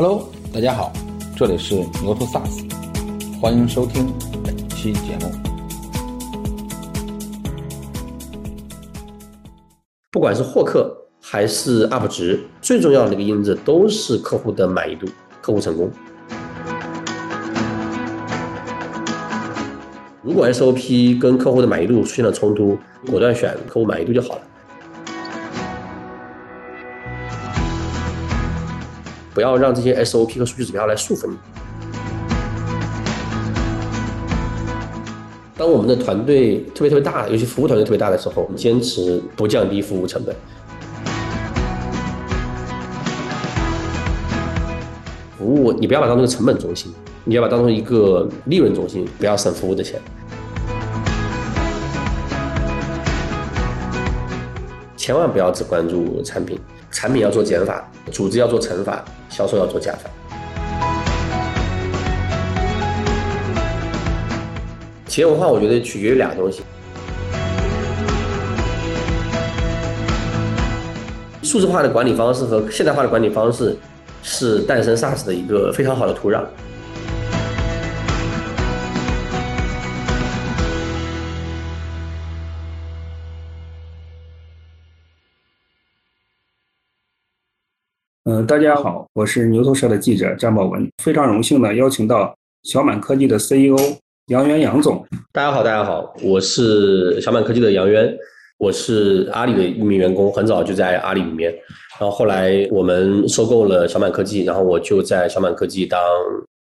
Hello，大家好，这里是牛头 SaaS，欢迎收听本期节目。不管是获客还是 UP 值，最重要的一个因子都是客户的满意度、客户成功。如果 SOP 跟客户的满意度出现了冲突，果断选客户满意度就好了。不要让这些 SOP 和数据指标来束缚你。当我们的团队特别特别大，尤其服务团队特别大的时候，我们坚持不降低服务成本。服务你不要把它当成成本中心，你要把它当成一个利润中心，不要省服务的钱。千万不要只关注产品，产品要做减法，组织要做乘法，销售要做加法。企业文化，我觉得取决于俩东西：数字化的管理方式和现代化的管理方式，是诞生 SaaS 的一个非常好的土壤。大家好，我是牛头社的记者张宝文，非常荣幸的邀请到小满科技的 CEO 杨渊杨总。大家好，大家好，我是小满科技的杨渊，我是阿里的一名员工，很早就在阿里里面，然后后来我们收购了小满科技，然后我就在小满科技当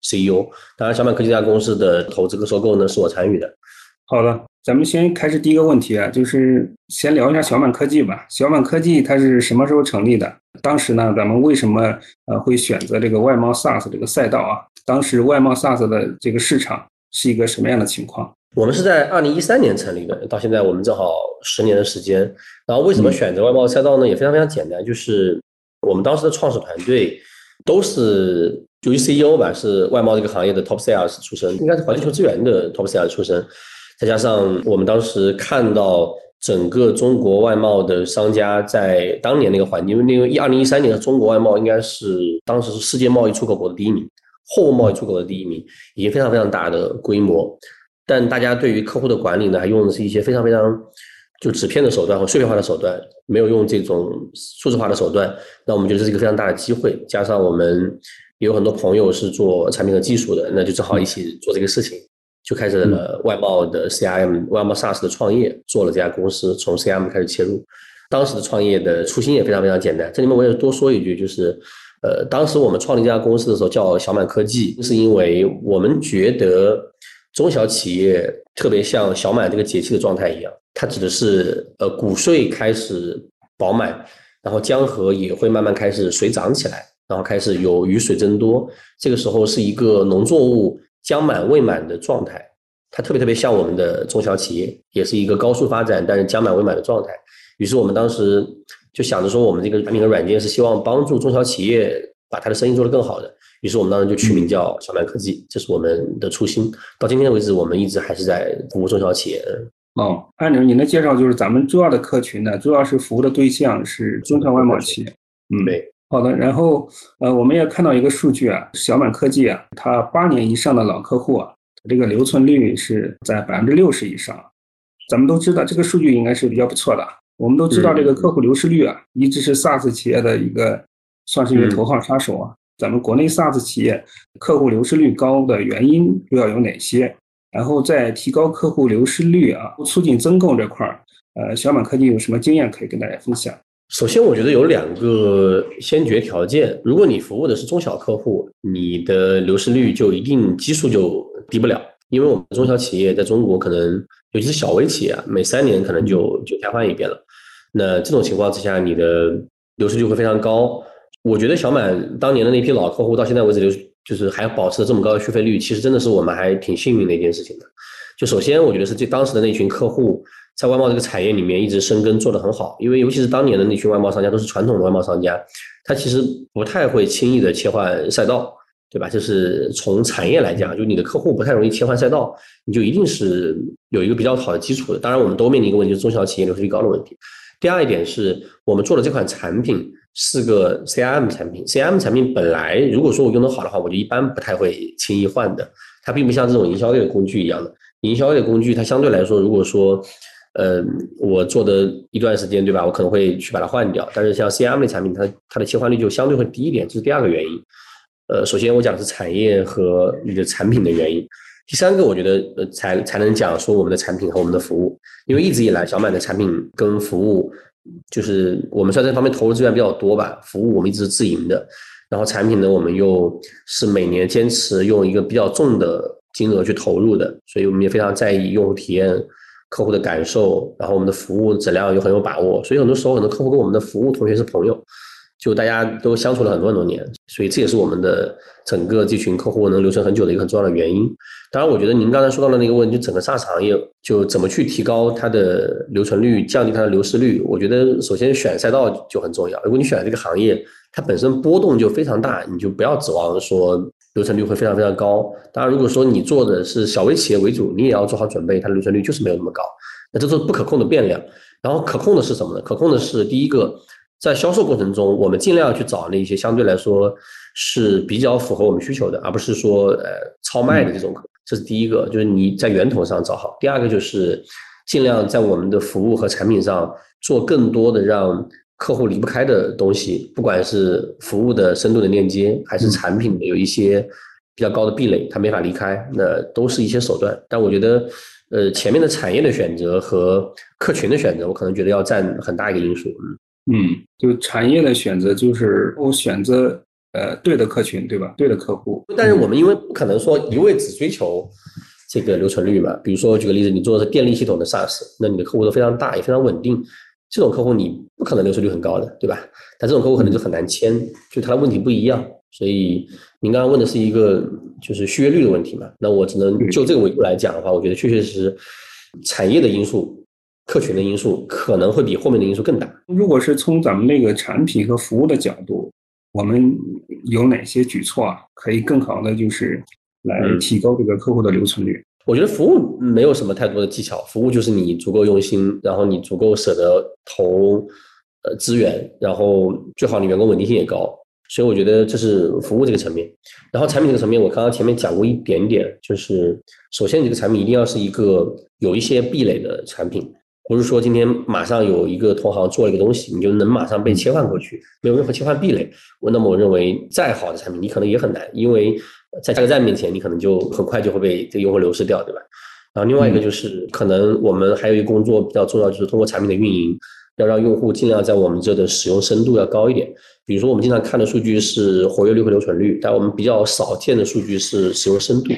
CEO。当然，小满科技这家公司的投资和收购呢，是我参与的。好了，咱们先开始第一个问题啊，就是先聊一下小满科技吧。小满科技它是什么时候成立的？当时呢，咱们为什么呃会选择这个外贸 SaaS 这个赛道啊？当时外贸 SaaS 的这个市场是一个什么样的情况？我们是在二零一三年成立的，到现在我们正好十年的时间。然后为什么选择外贸赛道呢？也非常非常简单，就是我们当时的创始团队都是就于 CEO 吧，是外贸这个行业的 Top Sales 出身，应该是环球资源的 Top Sales 出身。再加上我们当时看到整个中国外贸的商家在当年那个环境，因为那个一二零一三年的中国外贸应该是当时是世界贸易出口国的第一名，货物贸易出口的第一名，已经非常非常大的规模。但大家对于客户的管理呢，还用的是一些非常非常就纸片的手段和碎片化的手段，没有用这种数字化的手段。那我们觉得这是一个非常大的机会，加上我们有很多朋友是做产品和技术的，那就正好一起做这个事情。就开始了外贸的 CRM、外贸 SaaS 的创业，做了这家公司，从 CRM 开始切入。当时的创业的初心也非常非常简单。这里面我也多说一句，就是，呃，当时我们创立这家公司的时候叫小满科技，是因为我们觉得中小企业特别像小满这个节气的状态一样，它指的是呃谷穗开始饱满，然后江河也会慢慢开始水涨起来，然后开始有雨水增多，这个时候是一个农作物。将满未满的状态，它特别特别像我们的中小企业，也是一个高速发展，但是将满未满的状态。于是我们当时就想着说，我们这个产品和软件是希望帮助中小企业把它的生意做得更好的。于是我们当时就取名叫小满科技，这是我们的初心。到今天为止，我们一直还是在服务中小企业。哦，按照您的介绍，就是咱们主要的客群呢，主要是服务的对象是中小外贸企业。嗯，对。好的，然后呃，我们也看到一个数据啊，小满科技啊，它八年以上的老客户啊，这个留存率是在百分之六十以上。咱们都知道这个数据应该是比较不错的。我们都知道这个客户流失率啊，一直是 SaaS 企业的一个算是一个头号杀手啊。咱们国内 SaaS 企业客户流失率高的原因主要有哪些？然后在提高客户流失率啊，促进增购这块儿，呃，小满科技有什么经验可以跟大家分享？首先，我觉得有两个先决条件。如果你服务的是中小客户，你的流失率就一定基数就低不了。因为我们中小企业在中国可能，尤其是小微企业，每三年可能就就汰换一遍了。那这种情况之下，你的流失率会非常高。我觉得小满当年的那批老客户到现在为止流就是还保持了这么高的续费率，其实真的是我们还挺幸运的一件事情的。就首先，我觉得是这当时的那群客户。在外贸这个产业里面一直生根做得很好，因为尤其是当年的那群外贸商家都是传统的外贸商家，他其实不太会轻易的切换赛道，对吧？就是从产业来讲，就你的客户不太容易切换赛道，你就一定是有一个比较好的基础的。当然，我们都面临一个问题，就是中小企业流失率高的问题。第二一点是我们做的这款产品是个 CRM 产品，CRM 产品本来如果说我用的好的话，我就一般不太会轻易换的。它并不像这种营销类的工具一样的，营销类的工具它相对来说，如果说，呃，我做的一段时间，对吧？我可能会去把它换掉。但是像 CRM 类产品，它它的切换率就相对会低一点，这是第二个原因。呃，首先我讲的是产业和你的产品的原因。第三个，我觉得呃才才能讲说我们的产品和我们的服务，因为一直以来小满的产品跟服务。就是我们在这方面投入资源比较多吧，服务我们一直是自营的，然后产品呢，我们又是每年坚持用一个比较重的金额去投入的，所以我们也非常在意用户体验、客户的感受，然后我们的服务质量又很有把握，所以很多时候很多客户跟我们的服务同学是朋友。就大家都相处了很多很多年，所以这也是我们的整个这群客户能留存很久的一个很重要的原因。当然，我觉得您刚才说到的那个问题，就整个 SaaS 行业就怎么去提高它的留存率，降低它的流失率。我觉得首先选赛道就很重要。如果你选这个行业，它本身波动就非常大，你就不要指望说留存率会非常非常高。当然，如果说你做的是小微企业为主，你也要做好准备，它的留存率就是没有那么高。那这是不可控的变量。然后可控的是什么呢？可控的是第一个。在销售过程中，我们尽量去找那些相对来说是比较符合我们需求的，而不是说呃超卖的这种。这是第一个，就是你在源头上找好。第二个就是尽量在我们的服务和产品上做更多的让客户离不开的东西，不管是服务的深度的链接，还是产品的有一些比较高的壁垒，他没法离开，那都是一些手段。但我觉得，呃，前面的产业的选择和客群的选择，我可能觉得要占很大一个因素。嗯。嗯，就产业的选择，就是我选择呃对的客群，对吧？对的客户。但是我们因为不可能说一味只追求这个留存率嘛。比如说举个例子，你做的是电力系统的 SaaS，那你的客户都非常大，也非常稳定，这种客户你不可能流失率很高的，对吧？但这种客户可能就很难签，就他的问题不一样。所以您刚刚问的是一个就是续约率的问题嘛？那我只能就这个维度来讲的话，我觉得确确实实产业的因素。客群的因素可能会比后面的因素更大。如果是从咱们那个产品和服务的角度，我们有哪些举措啊？可以更好的就是来提高这个客户的留存率？我觉得服务没有什么太多的技巧，服务就是你足够用心，然后你足够舍得投呃资源，然后最好你员工稳定性也高。所以我觉得这是服务这个层面。然后产品这个层面，我刚刚前面讲过一点点，就是首先你这个产品一定要是一个有一些壁垒的产品。不是说今天马上有一个同行做了一个东西，你就能马上被切换过去，没有任何切换壁垒。我那么我认为再好的产品，你可能也很难，因为在价格战面前，你可能就很快就会被这个用户流失掉，对吧？然后另外一个就是可能我们还有一个工作比较重要，就是通过产品的运营，要让用户尽量在我们这的使用深度要高一点。比如说我们经常看的数据是活跃率和留存率，但我们比较少见的数据是使用深度。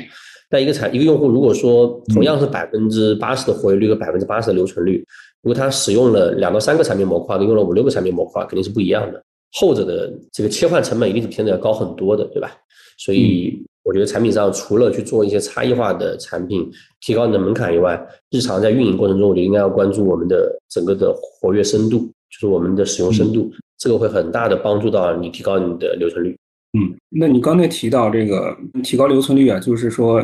但一个产一个用户，如果说同样是百分之八十的活跃率和百分之八十的留存率，如果他使用了两到三个产品模块，跟用了五六个产品模块，肯定是不一样的。后者的这个切换成本一定是偏的要高很多的，对吧？所以我觉得产品上除了去做一些差异化的产品，提高你的门槛以外，日常在运营过程中，我觉得应该要关注我们的整个的活跃深度，就是我们的使用深度，这个会很大的帮助到你提高你的留存率。嗯，那你刚才提到这个提高留存率啊，就是说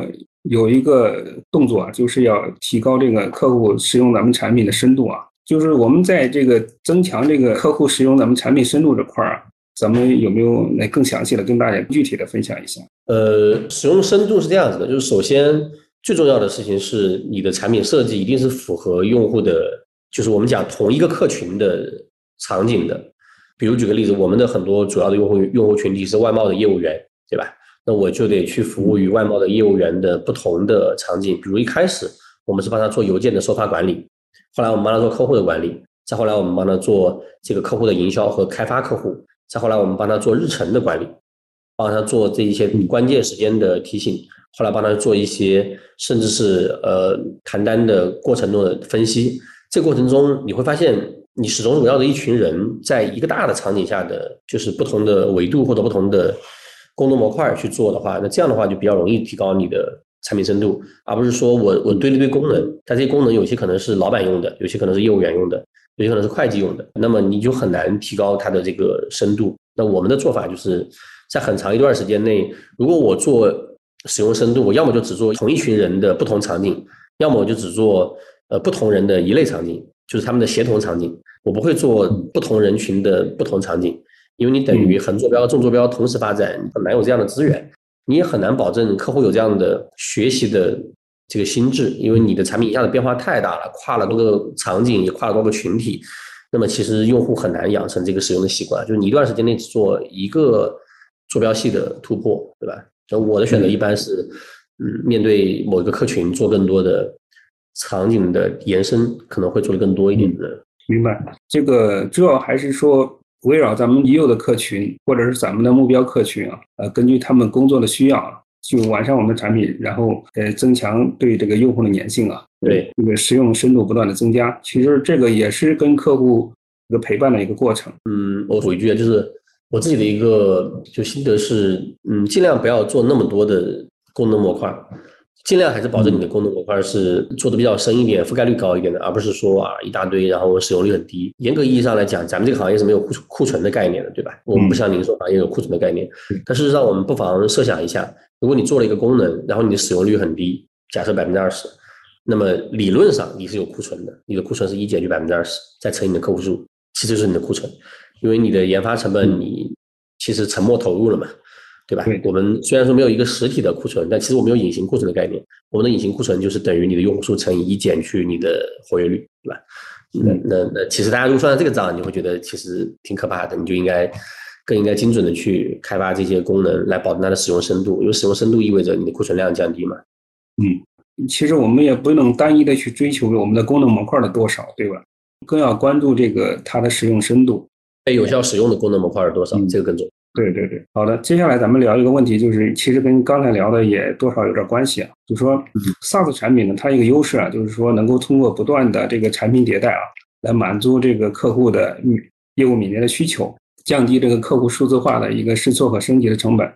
有一个动作啊，就是要提高这个客户使用咱们产品的深度啊。就是我们在这个增强这个客户使用咱们产品深度这块儿啊，咱们有没有来更详细的跟大家具体的分享一下？呃，使用深度是这样子的，就是首先最重要的事情是你的产品设计一定是符合用户的，就是我们讲同一个客群的场景的。比如举个例子，我们的很多主要的用户用户群体是外贸的业务员，对吧？那我就得去服务于外贸的业务员的不同的场景。比如一开始我们是帮他做邮件的收发管理，后来我们帮他做客户的管理，再后来我们帮他做这个客户的营销和开发客户，再后来我们帮他做日程的管理，帮他做这一些关键时间的提醒，后来帮他做一些甚至是呃谈单的过程中的分析。这过程中你会发现。你始终围绕着一群人，在一个大的场景下的，就是不同的维度或者不同的功能模块去做的话，那这样的话就比较容易提高你的产品深度，而不是说我我堆了一堆功能，但这些功能有些可能是老板用的，有些可能是业务员用的，有些可能是会计用的，那么你就很难提高它的这个深度。那我们的做法就是在很长一段时间内，如果我做使用深度，我要么就只做同一群人的不同场景，要么我就只做呃不同人的一类场景。就是他们的协同场景，我不会做不同人群的不同场景，因为你等于横坐标、纵坐标同时发展，很难有这样的资源，你也很难保证客户有这样的学习的这个心智，因为你的产品一下子变化太大了，跨了多个场景，也跨了多个群体，那么其实用户很难养成这个使用的习惯，就是你一段时间内只做一个坐标系的突破，对吧？就我的选择一般是，嗯，面对某一个客群做更多的场景的延伸，可能会做的更多一点的。明白，这个主要还是说围绕咱们已有的客群，或者是咱们的目标客群啊，呃，根据他们工作的需要，去完善我们的产品，然后呃，增强对这个用户的粘性啊，对这个使用深度不断的增加。其实这个也是跟客户一个陪伴的一个过程。嗯，我补一句啊，就是我自己的一个就心得是，嗯，尽量不要做那么多的功能模块。尽量还是保证你的功能模块是做的比较深一点，覆盖率高一点的，而不是说啊一大堆，然后使用率很低。严格意义上来讲，咱们这个行业是没有库存库存的概念的，对吧？我们不像零售行业有库存的概念。但事实上，我们不妨设想一下，如果你做了一个功能，然后你的使用率很低，假设百分之二十，那么理论上你是有库存的，你的库存是一减去百分之二十，再乘以你的客户数，其实就是你的库存，因为你的研发成本你其实沉没投入了嘛。对吧？我们虽然说没有一个实体的库存，但其实我们有隐形库存的概念。我们的隐形库存就是等于你的用户数乘以一减去你的活跃率，对吧？那那那，其实大家如果算这个账，你会觉得其实挺可怕的。你就应该更应该精准的去开发这些功能，来保证它的使用深度。因为使用深度意味着你的库存量降低嘛。嗯，其实我们也不能单一的去追求我们的功能模块的多少，对吧？更要关注这个它的使用深度，被有效使用的功能模块是多少，这个更重要。对对对，好的，接下来咱们聊一个问题，就是其实跟刚才聊的也多少有点关系啊。就说 SaaS 产品呢，它一个优势啊，就是说能够通过不断的这个产品迭代啊，来满足这个客户的业务敏捷的需求，降低这个客户数字化的一个试错和升级的成本。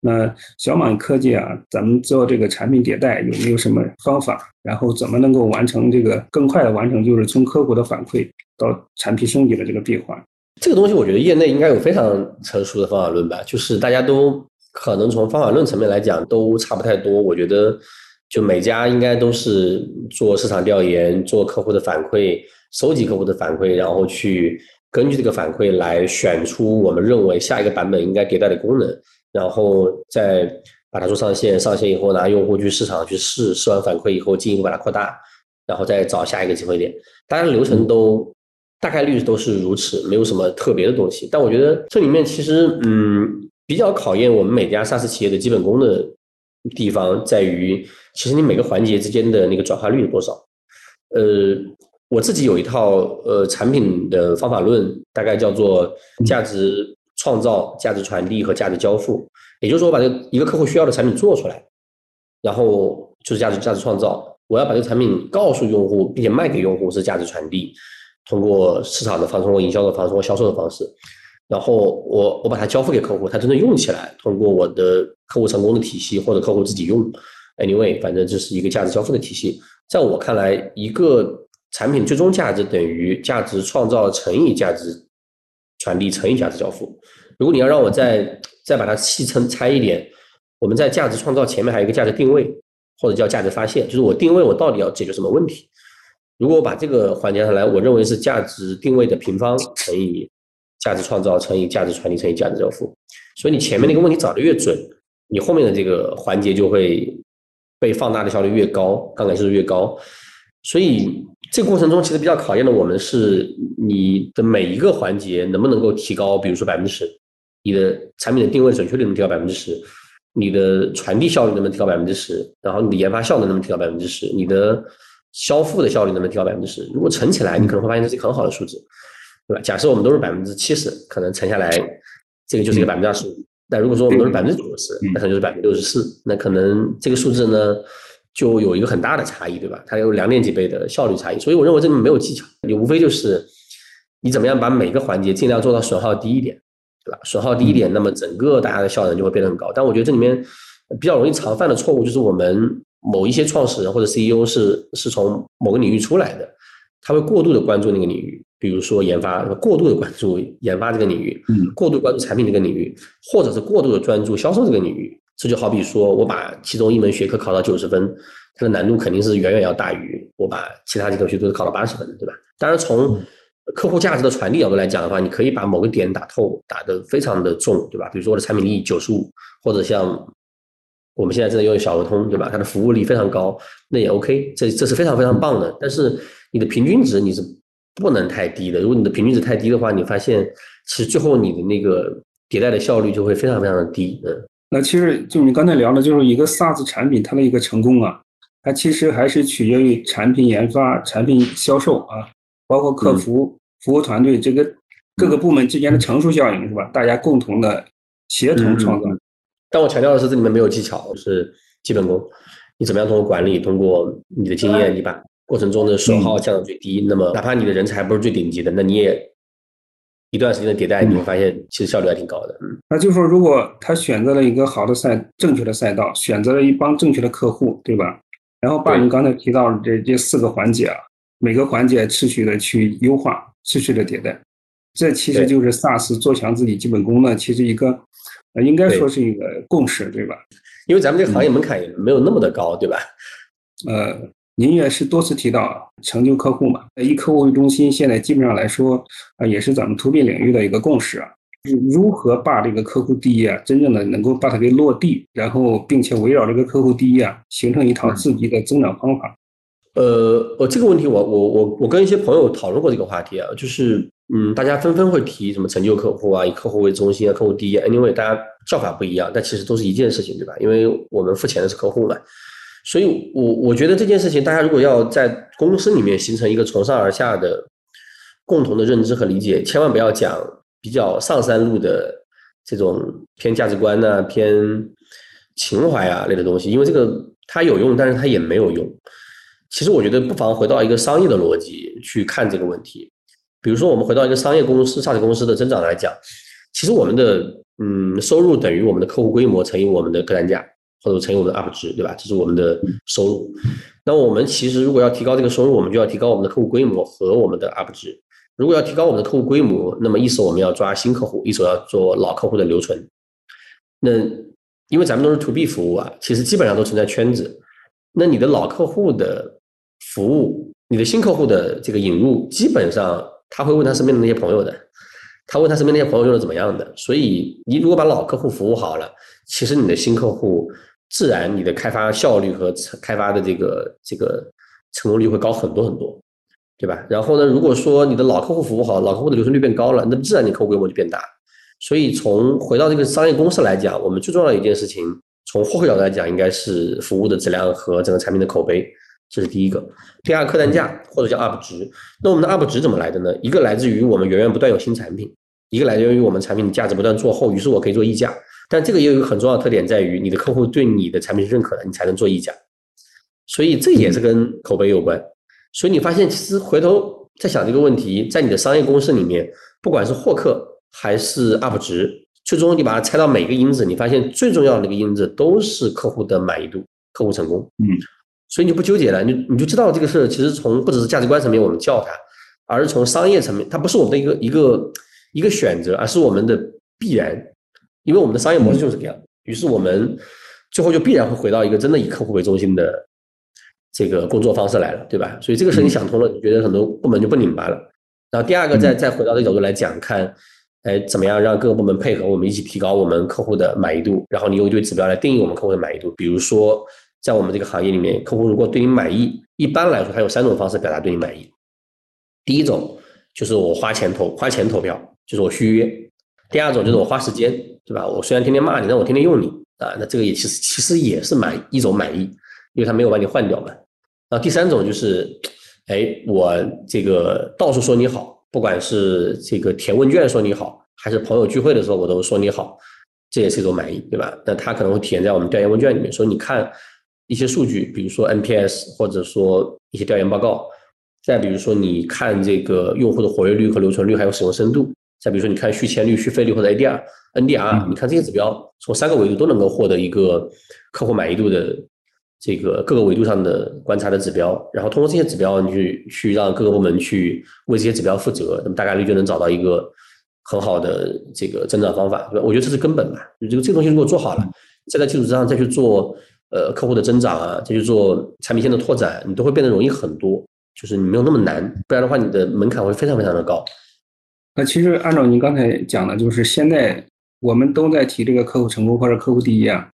那小满科技啊，咱们做这个产品迭代有没有什么方法？然后怎么能够完成这个更快的完成，就是从客户的反馈到产品升级的这个闭环？这个东西，我觉得业内应该有非常成熟的方法论吧。就是大家都可能从方法论层面来讲都差不太多。我觉得，就每家应该都是做市场调研、做客户的反馈、收集客户的反馈，然后去根据这个反馈来选出我们认为下一个版本应该迭代的功能，然后再把它做上线。上线以后，拿用户去市场去试，试完反馈以后进一步把它扩大，然后再找下一个机会点。大家的流程都。大概率都是如此，没有什么特别的东西。但我觉得这里面其实，嗯，比较考验我们每家 SaaS 企业的基本功的地方在于，其实你每个环节之间的那个转化率有多少。呃，我自己有一套呃产品的方法论，大概叫做价值创造、价值传递和价值交付。也就是说，我把这一个客户需要的产品做出来，然后就是价值价值创造。我要把这个产品告诉用户，并且卖给用户是价值传递。通过市场的方式，通过营销的方式，通过销售的方式，然后我我把它交付给客户，他真正用起来，通过我的客户成功的体系或者客户自己用，anyway，反正这是一个价值交付的体系。在我看来，一个产品最终价值等于价值创造乘以价值传递乘以价值交付。如果你要让我再再把它细称拆一点，我们在价值创造前面还有一个价值定位，或者叫价值发现，就是我定位我到底要解决什么问题。如果我把这个环节上来，我认为是价值定位的平方乘以价值创造乘以价值传递乘以价值交付。所以你前面那个问题找的越准，你后面的这个环节就会被放大的效率越高，杠杆系数越高。所以这个过程中其实比较考验的我们是你的每一个环节能不能够提高，比如说百分之十，你的产品的定位准确率能提高百分之十，你的传递效率能不能提高百分之十，然后你的研发效能能不能提高百分之十，你的。交付的效率能不能提高百分之十？如果乘起来，你可能会发现这是一个很好的数字，对吧？假设我们都是百分之七十，可能乘下来，这个就是一个百分之二十五。但如果说我们都是百分之九十，那可能就是百分之六十四。那可能这个数字呢，就有一个很大的差异，对吧？它有两点几倍的效率差异。所以我认为这里面没有技巧，你无非就是你怎么样把每个环节尽量做到损耗低一点，对吧？损耗低一点，那么整个大家的效能就会变得很高。但我觉得这里面比较容易常犯的错误就是我们。某一些创始人或者 CEO 是是从某个领域出来的，他会过度的关注那个领域，比如说研发，过度的关注研发这个领域，嗯，过度关注产品这个领域，或者是过度的专注销售这个领域。这就好比说我把其中一门学科考到九十分，它的难度肯定是远远要大于我把其他几科学科都考到八十分的，对吧？当然从客户价值的传递角度来讲的话，你可以把某个点打透，打得非常的重，对吧？比如说我的产品力九十五，或者像我们现在正在用小鹅通，对吧？它的服务力非常高，那也 OK，这这是非常非常棒的。但是你的平均值你是不能太低的，如果你的平均值太低的话，你发现其实最后你的那个迭代的效率就会非常非常的低。嗯，那其实就你刚才聊的，就是一个 SaaS 产品它的一个成功啊，它其实还是取决于产品研发、产品销售啊。包括客服、服务团队这个各个部门之间的乘数效应是吧？大家共同的协同创造。但我强调的是，这里面没有技巧，是基本功。你怎么样通过管理，通过你的经验，你把过程中的损耗降到最低。那么，哪怕你的人才不是最顶级的，那你也一段时间的迭代，你会发现其实效率还挺高的。嗯，那就是说，如果他选择了一个好的赛、正确的赛道，选择了一帮正确的客户，对吧？然后把你刚才提到的这这四个环节啊。每个环节持续的去优化，持续的迭代，这其实就是 SaaS 做强自己基本功呢。其实一个，呃，应该说是一个共识，对吧？因为咱们这个行业门槛也没有那么的高，对吧？呃，您也是多次提到成就客户嘛，以客户为中心，现在基本上来说啊，也是咱们 To B 领域的一个共识啊。如何把这个客户第一啊，真正的能够把它给落地，然后并且围绕这个客户第一啊，形成一套自己的增长方法。呃，我这个问题，我我我我跟一些朋友讨论过这个话题啊，就是嗯，大家纷纷会提什么成就客户啊，以客户为中心啊，客户第一，anyway，大家叫法不一样，但其实都是一件事情，对吧？因为我们付钱的是客户嘛，所以我我觉得这件事情，大家如果要在公司里面形成一个从上而下的共同的认知和理解，千万不要讲比较上三路的这种偏价值观呐、偏情怀啊类的东西，因为这个它有用，但是它也没有用。其实我觉得不妨回到一个商业的逻辑去看这个问题。比如说，我们回到一个商业公司、上市公司的增长来讲，其实我们的嗯收入等于我们的客户规模乘以我们的客单价，或者乘以我们的 UP 值，对吧？这是我们的收入。那我们其实如果要提高这个收入，我们就要提高我们的客户规模和我们的 UP 值。如果要提高我们的客户规模，那么一手我们要抓新客户，一手要做老客户的留存。那因为咱们都是 To B 服务啊，其实基本上都存在圈子。那你的老客户的服务你的新客户的这个引入，基本上他会问他身边的那些朋友的，他问他身边那些朋友用的怎么样的。所以你如果把老客户服务好了，其实你的新客户自然你的开发效率和开发的这个这个成功率会高很多很多，对吧？然后呢，如果说你的老客户服务好，老客户的留存率变高了，那自然你客户规模就变大。所以从回到这个商业公司来讲，我们最重要的一件事情，从获客角度来讲，应该是服务的质量和整个产品的口碑。这是第一个，第二客单价或者叫 UP 值。那我们的 UP 值怎么来的呢？一个来自于我们源源不断有新产品，一个来源于我们产品的价值不断做厚，于是我可以做溢价。但这个也有一个很重要的特点，在于你的客户对你的产品是认可的，你才能做溢价。所以这也是跟口碑有关。所以你发现，其实回头再想这个问题，在你的商业公式里面，不管是获客还是 UP 值，最终你把它拆到每个因子，你发现最重要的那个因子都是客户的满意度、客户成功。嗯。所以你就不纠结了，你你就知道这个事其实从不只是价值观层面我们叫它，而是从商业层面，它不是我们的一个一个一个选择，而是我们的必然，因为我们的商业模式就是这样。于是我们最后就必然会回到一个真的以客户为中心的这个工作方式来了，对吧？所以这个事你想通了，你觉得很多部门就不拧巴了。然后第二个，再再回到这个角度来讲，看，哎，怎么样让各个部门配合，我们一起提高我们客户的满意度，然后你用一堆指标来定义我们客户的满意度，比如说。在我们这个行业里面，客户如果对你满意，一般来说他有三种方式表达对你满意。第一种就是我花钱投花钱投票，就是我续约；第二种就是我花时间，对吧？我虽然天天骂你，但我天天用你啊，那这个也其实其实也是满一种满意，因为他没有把你换掉嘛。然后第三种就是，哎，我这个到处说你好，不管是这个填问卷说你好，还是朋友聚会的时候我都说你好，这也是一种满意，对吧？那他可能会体现在我们调研问卷里面，说你看。一些数据，比如说 NPS，或者说一些调研报告，再比如说你看这个用户的活跃率和留存率，还有使用深度，再比如说你看续签率、续费率或者 ADR、NDR，你看这些指标，从三个维度都能够获得一个客户满意度的这个各个维度上的观察的指标，然后通过这些指标，你去去让各个部门去为这些指标负责，那么大概率就能找到一个很好的这个增长方法，对吧？我觉得这是根本吧，就这个这个东西如果做好了，再在这基础之上再去做。呃，客户的增长啊，再去做产品线的拓展，你都会变得容易很多。就是你没有那么难，不然的话你的门槛会非常非常的高。那其实按照您刚才讲的，就是现在我们都在提这个客户成功或者客户第一啊。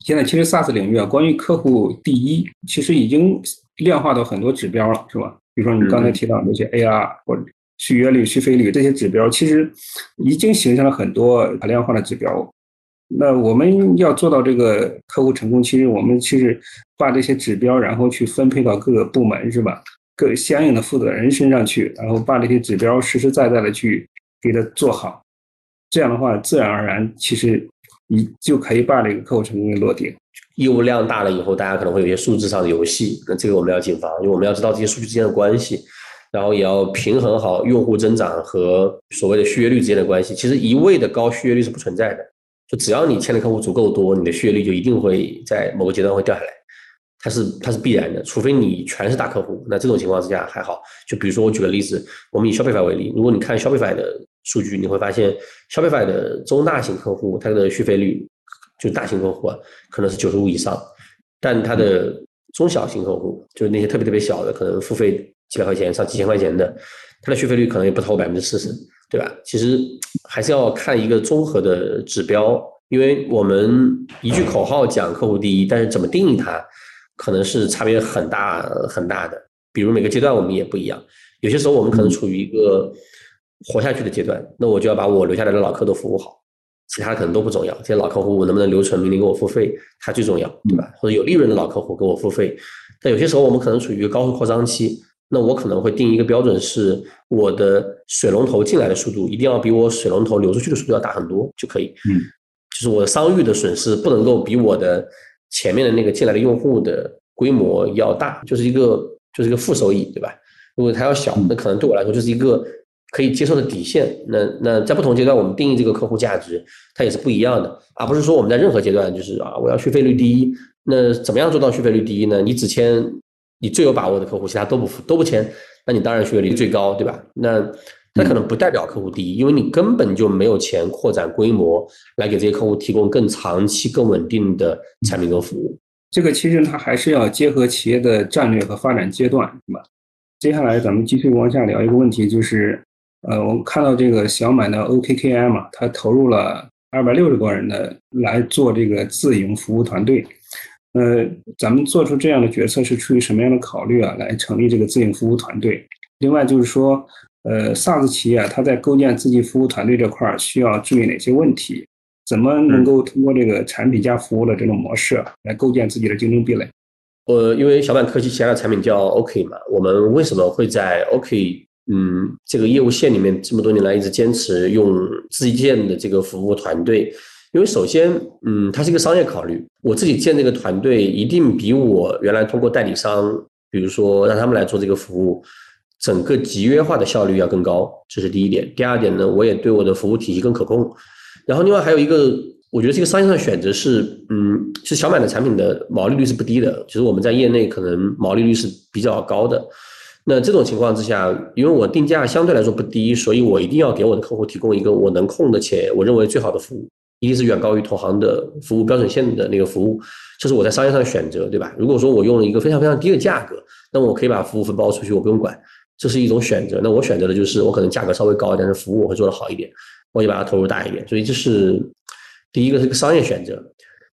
现在其实 SaaS 领域啊，关于客户第一，其实已经量化到很多指标了，是吧？比如说你刚才提到那些 AR 或者续约率、续费率这些指标，其实已经形成了很多可量化的指标。那我们要做到这个客户成功，其实我们其实把这些指标，然后去分配到各个部门，是吧？各相应的负责人身上去，然后把这些指标实实在在的去给它做好，这样的话，自然而然，其实你就可以把这个客户成功给落地。业务量大了以后，大家可能会有些数字上的游戏，那这个我们要谨防，因为我们要知道这些数据之间的关系，然后也要平衡好用户增长和所谓的续约率之间的关系。其实一味的高续约率是不存在的，就只要你签的客户足够多，你的续约率就一定会在某个阶段会掉下来。它是它是必然的，除非你全是大客户，那这种情况之下还好。就比如说我举个例子，我们以 Shopify 为例，如果你看 Shopify 的数据，你会发现 Shopify 的中大型客户它的续费率，就大型客户啊，可能是九十五以上，但它的中小型客户，就是那些特别特别小的，可能付费几百块钱上几千块钱的，它的续费率可能也不超过百分之四十，对吧？其实还是要看一个综合的指标，因为我们一句口号讲客户第一，但是怎么定义它？可能是差别很大很大的，比如每个阶段我们也不一样，有些时候我们可能处于一个活下去的阶段，那我就要把我留下来的老客都服务好，其他可能都不重要，这些老客户我能不能留存，明年给我付费，它最重要，对吧？或者有利润的老客户给我付费，但有些时候我们可能处于高速扩张期，那我可能会定一个标准，是我的水龙头进来的速度一定要比我水龙头流出去的速度要大很多就可以，嗯，就是我的商誉的损失不能够比我的。前面的那个进来的用户的规模要大，就是一个就是一个负收益，对吧？如果它要小，那可能对我来说就是一个可以接受的底线。那那在不同阶段，我们定义这个客户价值，它也是不一样的，而不是说我们在任何阶段就是啊，我要续费率第一。那怎么样做到续费率第一呢？你只签你最有把握的客户，其他都不都不签，那你当然续费率最高，对吧？那。那可能不代表客户第一，因为你根本就没有钱扩展规模来给这些客户提供更长期、更稳定的产品和服务。这个其实它还是要结合企业的战略和发展阶段，是吧？接下来咱们继续往下聊一个问题，就是，呃，我们看到这个小满的 OKKI 嘛，它投入了二百六十多人的来做这个自营服务团队。呃，咱们做出这样的决策是出于什么样的考虑啊？来成立这个自营服务团队？另外就是说。呃，SaaS 企业它在构建自己服务团队这块儿需要注意哪些问题？怎么能够通过这个产品加服务的这种模式来构建自己的竞争壁垒？呃，因为小板科技旗下的产品叫 OK 嘛，我们为什么会在 OK 嗯这个业务线里面这么多年来一直坚持用自己建的这个服务团队？因为首先，嗯，它是一个商业考虑，我自己建这个团队一定比我原来通过代理商，比如说让他们来做这个服务。整个集约化的效率要更高，这是第一点。第二点呢，我也对我的服务体系更可控。然后另外还有一个，我觉得这个商业上的选择是，嗯，是小满的产品的毛利率是不低的，其实我们在业内可能毛利率是比较高的。那这种情况之下，因为我定价相对来说不低，所以我一定要给我的客户提供一个我能控的且我认为最好的服务，一定是远高于同行的服务标准线的那个服务。这是我在商业上的选择，对吧？如果说我用了一个非常非常低的价格，那我可以把服务分包出去，我不用管。这是一种选择，那我选择的就是我可能价格稍微高，但是服务我会做得好一点，我就把它投入大一点。所以这是第一个是个商业选择。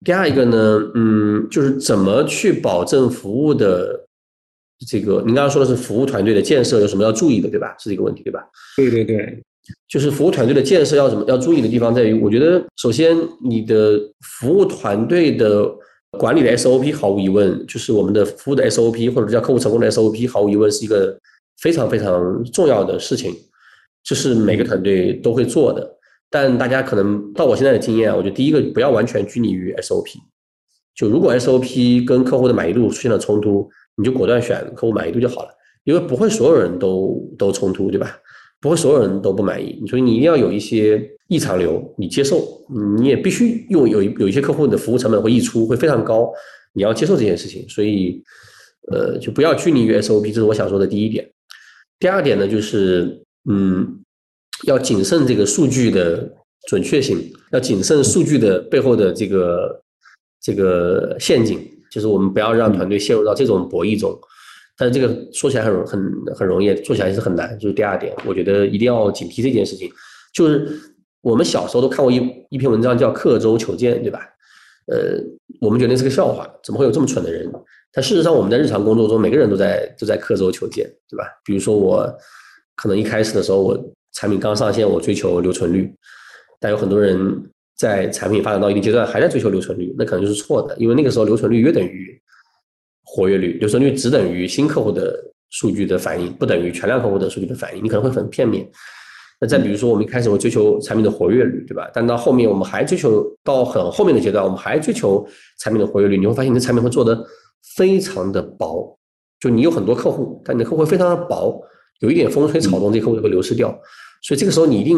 第二一个呢，嗯，就是怎么去保证服务的这个，您刚刚说的是服务团队的建设有什么要注意的，对吧？是这个问题，对吧？对对对，就是服务团队的建设要什么要注意的地方在于，我觉得首先你的服务团队的管理的 SOP 毫无疑问，就是我们的服务的 SOP 或者叫客户成功的 SOP，毫无疑问是一个。非常非常重要的事情，这是每个团队都会做的。但大家可能到我现在的经验，我觉得第一个不要完全拘泥于 SOP。就如果 SOP 跟客户的满意度出现了冲突，你就果断选客户满意度就好了，因为不会所有人都都冲突，对吧？不会所有人都不满意，所以你一定要有一些异常流，你接受，你也必须用有有一些客户的服务成本会溢出，会非常高，你要接受这件事情。所以，呃，就不要拘泥于 SOP，这是我想说的第一点。第二点呢，就是嗯，要谨慎这个数据的准确性，要谨慎数据的背后的这个这个陷阱，就是我们不要让团队陷入到这种博弈中。但是这个说起来很容很很容易，做起来是很难。就是第二点，我觉得一定要警惕这件事情。就是我们小时候都看过一一篇文章叫“刻舟求剑”，对吧？呃，我们觉得是个笑话，怎么会有这么蠢的人？但事实上，我们在日常工作中，每个人都在都在刻舟求剑，对吧？比如说我可能一开始的时候，我产品刚上线，我追求留存率，但有很多人在产品发展到一定阶段还在追求留存率，那可能就是错的，因为那个时候留存率约等于活跃率，留存率只等于新客户的数据的反应，不等于全量客户的数据的反应，你可能会很片面。那再比如说，我们一开始会追求产品的活跃率，对吧？但到后面我们还追求到很后面的阶段，我们还追求产品的活跃率，你会发现你的产品会做的非常的薄，就你有很多客户，但你的客户非常的薄，有一点风吹草动，这客户就会流失掉。所以这个时候你一定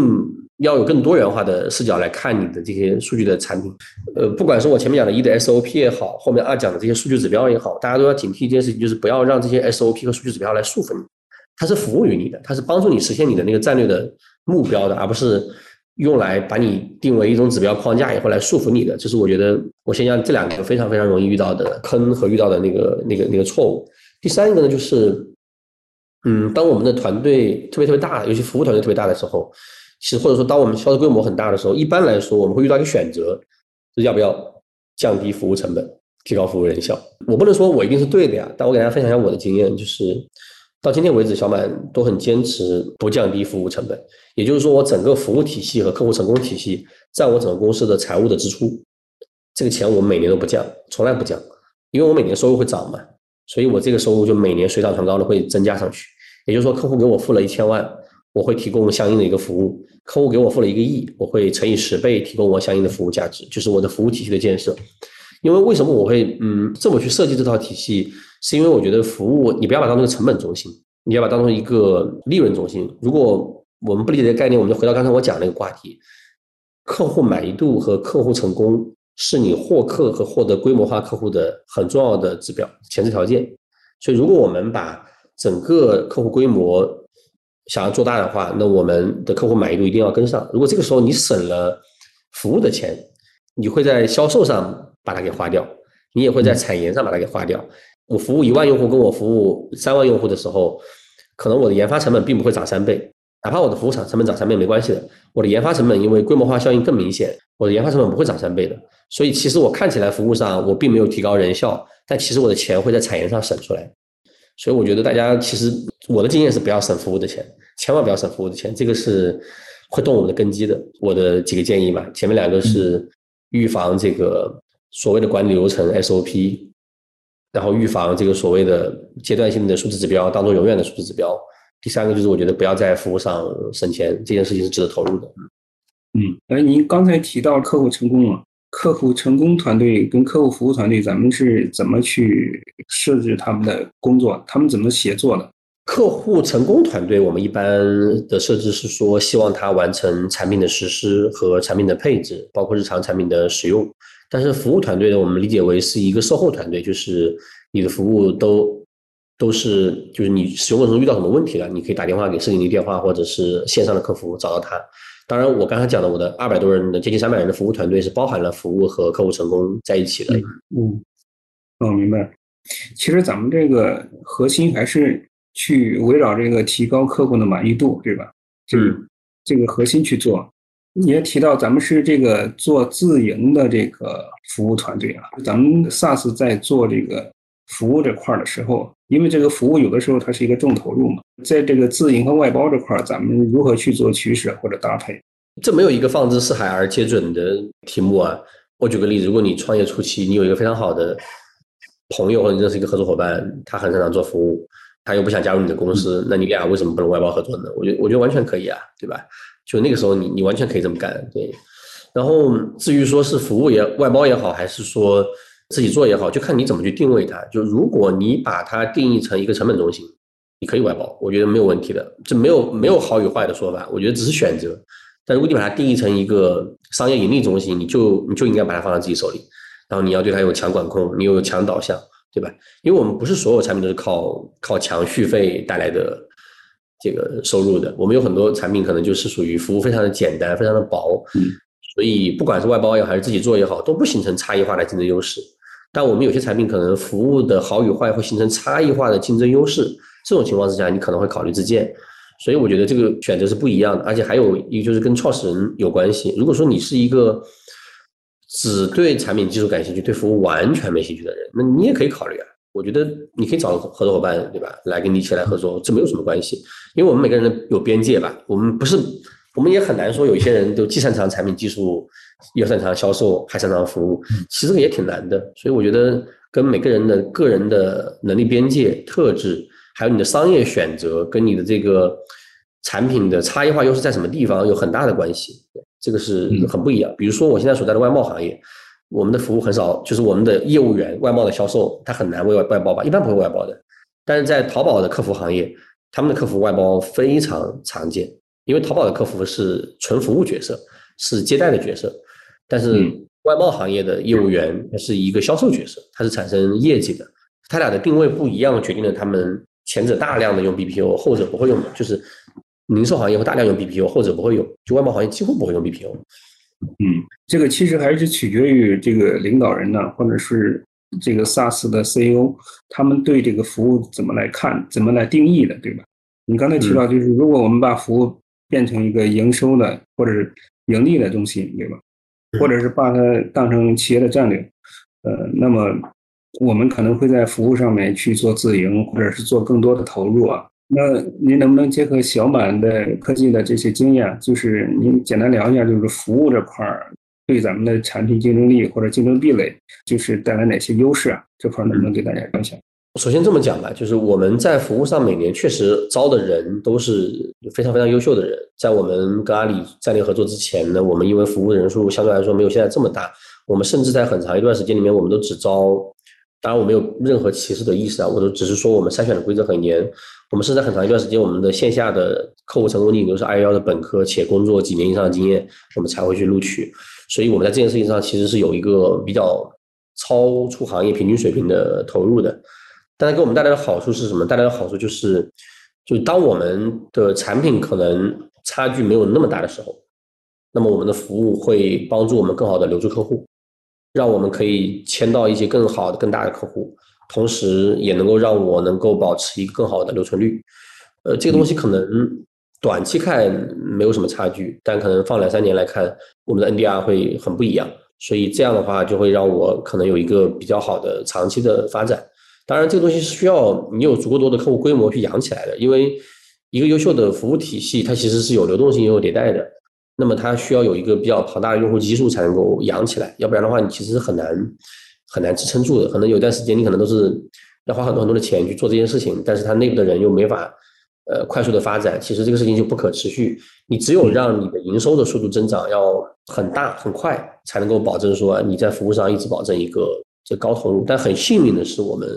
要有更多元化的视角来看你的这些数据的产品。呃，不管是我前面讲的一的 SOP 也好，后面二讲的这些数据指标也好，大家都要警惕一件事情，就是不要让这些 SOP 和数据指标来束缚你。它是服务于你的，它是帮助你实现你的那个战略的目标的，而不是用来把你定为一种指标框架以后来束缚你的。这是我觉得我先讲这两个非常非常容易遇到的坑和遇到的那个那个那个错误。第三个呢，就是嗯，当我们的团队特别特别大，尤其服务团队特别大的时候，其实或者说当我们销售规模很大的时候，一般来说我们会遇到一个选择，是要不要降低服务成本，提高服务人效。我不能说我一定是对的呀，但我给大家分享一下我的经验，就是。到今天为止，小满都很坚持不降低服务成本。也就是说，我整个服务体系和客户成功体系占我整个公司的财务的支出，这个钱我每年都不降，从来不降，因为我每年收入会涨嘛，所以我这个收入就每年水涨船高的会增加上去。也就是说，客户给我付了一千万，我会提供相应的一个服务；客户给我付了一个亿，我会乘以十倍提供我相应的服务价值，就是我的服务体系的建设。因为为什么我会嗯这么去设计这套体系？是因为我觉得服务你不要把它当成成本中心，你要把它当成一个利润中心。如果我们不理解这个概念，我们就回到刚才我讲那个话题：客户满意度和客户成功是你获客和获得规模化客户的很重要的指标前置条件。所以，如果我们把整个客户规模想要做大的话，那我们的客户满意度一定要跟上。如果这个时候你省了服务的钱，你会在销售上把它给花掉，你也会在产研上把它给花掉。我服务一万用户，跟我服务三万用户的时候，可能我的研发成本并不会涨三倍，哪怕我的服务厂成本涨三倍没关系的。我的研发成本因为规模化效应更明显，我的研发成本不会涨三倍的。所以其实我看起来服务上我并没有提高人效，但其实我的钱会在产研上省出来。所以我觉得大家其实我的经验是不要省服务的钱，千万不要省服务的钱，这个是会动我们的根基的。我的几个建议嘛，前面两个是预防这个所谓的管理流程 SOP。然后预防这个所谓的阶段性的数字指标当做永远的数字指标。第三个就是我觉得不要在服务上省钱，这件事情是值得投入的。嗯，哎，您刚才提到客户成功了，客户成功团队跟客户服务团队，咱们是怎么去设置他们的工作？他们怎么协作的？客户成功团队，我们一般的设置是说，希望他完成产品的实施和产品的配置，包括日常产品的使用。但是服务团队呢，我们理解为是一个售后团队，就是你的服务都都是，就是你使用过程中遇到什么问题了，你可以打电话给四零零电话或者是线上的客服找到他。当然，我刚才讲的我的二百多人的接近三百人的服务团队是包含了服务和客户成功在一起的。嗯，哦，明白。其实咱们这个核心还是去围绕这个提高客户的满意度，对吧？嗯，这个核心去做。你也提到咱们是这个做自营的这个服务团队啊，咱们 SaaS 在做这个服务这块的时候，因为这个服务有的时候它是一个重投入嘛，在这个自营和外包这块，咱们如何去做取舍或者搭配？这没有一个放之四海而皆准的题目啊。我举个例子，如果你创业初期，你有一个非常好的朋友或者认识一个合作伙伴，他很擅长做服务，他又不想加入你的公司，那你俩为什么不能外包合作呢？我觉得我觉得完全可以啊，对吧？就那个时候，你你完全可以这么干，对。然后至于说是服务也外包也好，还是说自己做也好，就看你怎么去定位它。就如果你把它定义成一个成本中心，你可以外包，我觉得没有问题的。这没有没有好与坏的说法，我觉得只是选择。但如果你把它定义成一个商业盈利中心，你就你就应该把它放在自己手里，然后你要对它有强管控，你有强导向，对吧？因为我们不是所有产品都是靠靠强续费带来的。这个收入的，我们有很多产品可能就是属于服务非常的简单，非常的薄，所以不管是外包也好，还是自己做也好，都不形成差异化的竞争优势。但我们有些产品可能服务的好与坏会形成差异化的竞争优势，这种情况之下，你可能会考虑自建。所以我觉得这个选择是不一样的，而且还有一个就是跟创始人有关系。如果说你是一个只对产品技术感兴趣、对服务完全没兴趣的人，那你也可以考虑啊。我觉得你可以找合作伙伴，对吧？来跟你一起来合作，这没有什么关系，因为我们每个人有边界吧。我们不是，我们也很难说有一些人都既擅长产品技术，又擅长销售，还擅长服务，其实这个也挺难的。所以我觉得跟每个人的个人的能力边界特质。还有你的商业选择跟你的这个产品的差异化优势在什么地方有很大的关系，这个是很不一样。比如说我现在所在的外贸行业，我们的服务很少，就是我们的业务员外贸的销售，他很难为外外包吧，一般不会外包的。但是在淘宝的客服行业，他们的客服外包非常常见，因为淘宝的客服是纯服务角色，是接待的角色，但是外贸行业的业务员是一个销售角色，他是产生业绩的，他俩的定位不一样，决定了他们。前者大量的用 BPO，后者不会用，就是零售行业会大量用 BPO，后者不会用，就外贸行业几乎不会用 BPO。嗯，这个其实还是取决于这个领导人呢，或者是这个 SaaS 的 CEO，他们对这个服务怎么来看，怎么来定义的，对吧？你刚才提到，就是如果我们把服务变成一个营收的或者是盈利的东西，对吧？或者是把它当成企业的战略，呃，那么。我们可能会在服务上面去做自营，或者是做更多的投入啊。那您能不能结合小满的科技的这些经验，就是您简单聊一下，就是服务这块儿对咱们的产品竞争力或者竞争壁垒，就是带来哪些优势啊？这块能不能给大家分享？首先这么讲吧，就是我们在服务上每年确实招的人都是非常非常优秀的人。在我们跟阿里战略合作之前呢，我们因为服务的人数相对来说没有现在这么大，我们甚至在很长一段时间里面，我们都只招。当然，我没有任何歧视的意思啊，我都只是说我们筛选的规则很严。我们是在很长一段时间，我们的线下的客户成功率都是 I 幺幺的本科且工作几年以上的经验，我们才会去录取。所以我们在这件事情上其实是有一个比较超出行业平均水平的投入的。但它给我们带来的好处是什么？带来的好处就是，就当我们的产品可能差距没有那么大的时候，那么我们的服务会帮助我们更好的留住客户。让我们可以签到一些更好的、更大的客户，同时也能够让我能够保持一个更好的留存率。呃，这个东西可能短期看没有什么差距，但可能放两三年来看，我们的 NDR 会很不一样。所以这样的话，就会让我可能有一个比较好的长期的发展。当然，这个东西是需要你有足够多的客户规模去养起来的，因为一个优秀的服务体系，它其实是有流动性、也有迭代的。那么它需要有一个比较庞大的用户基数才能够养起来，要不然的话，你其实很难很难支撑住的。可能有段时间你可能都是要花很多很多的钱去做这件事情，但是它内部的人又没法呃快速的发展，其实这个事情就不可持续。你只有让你的营收的速度增长要很大很快，才能够保证说你在服务上一直保证一个这高投入。但很幸运的是，我们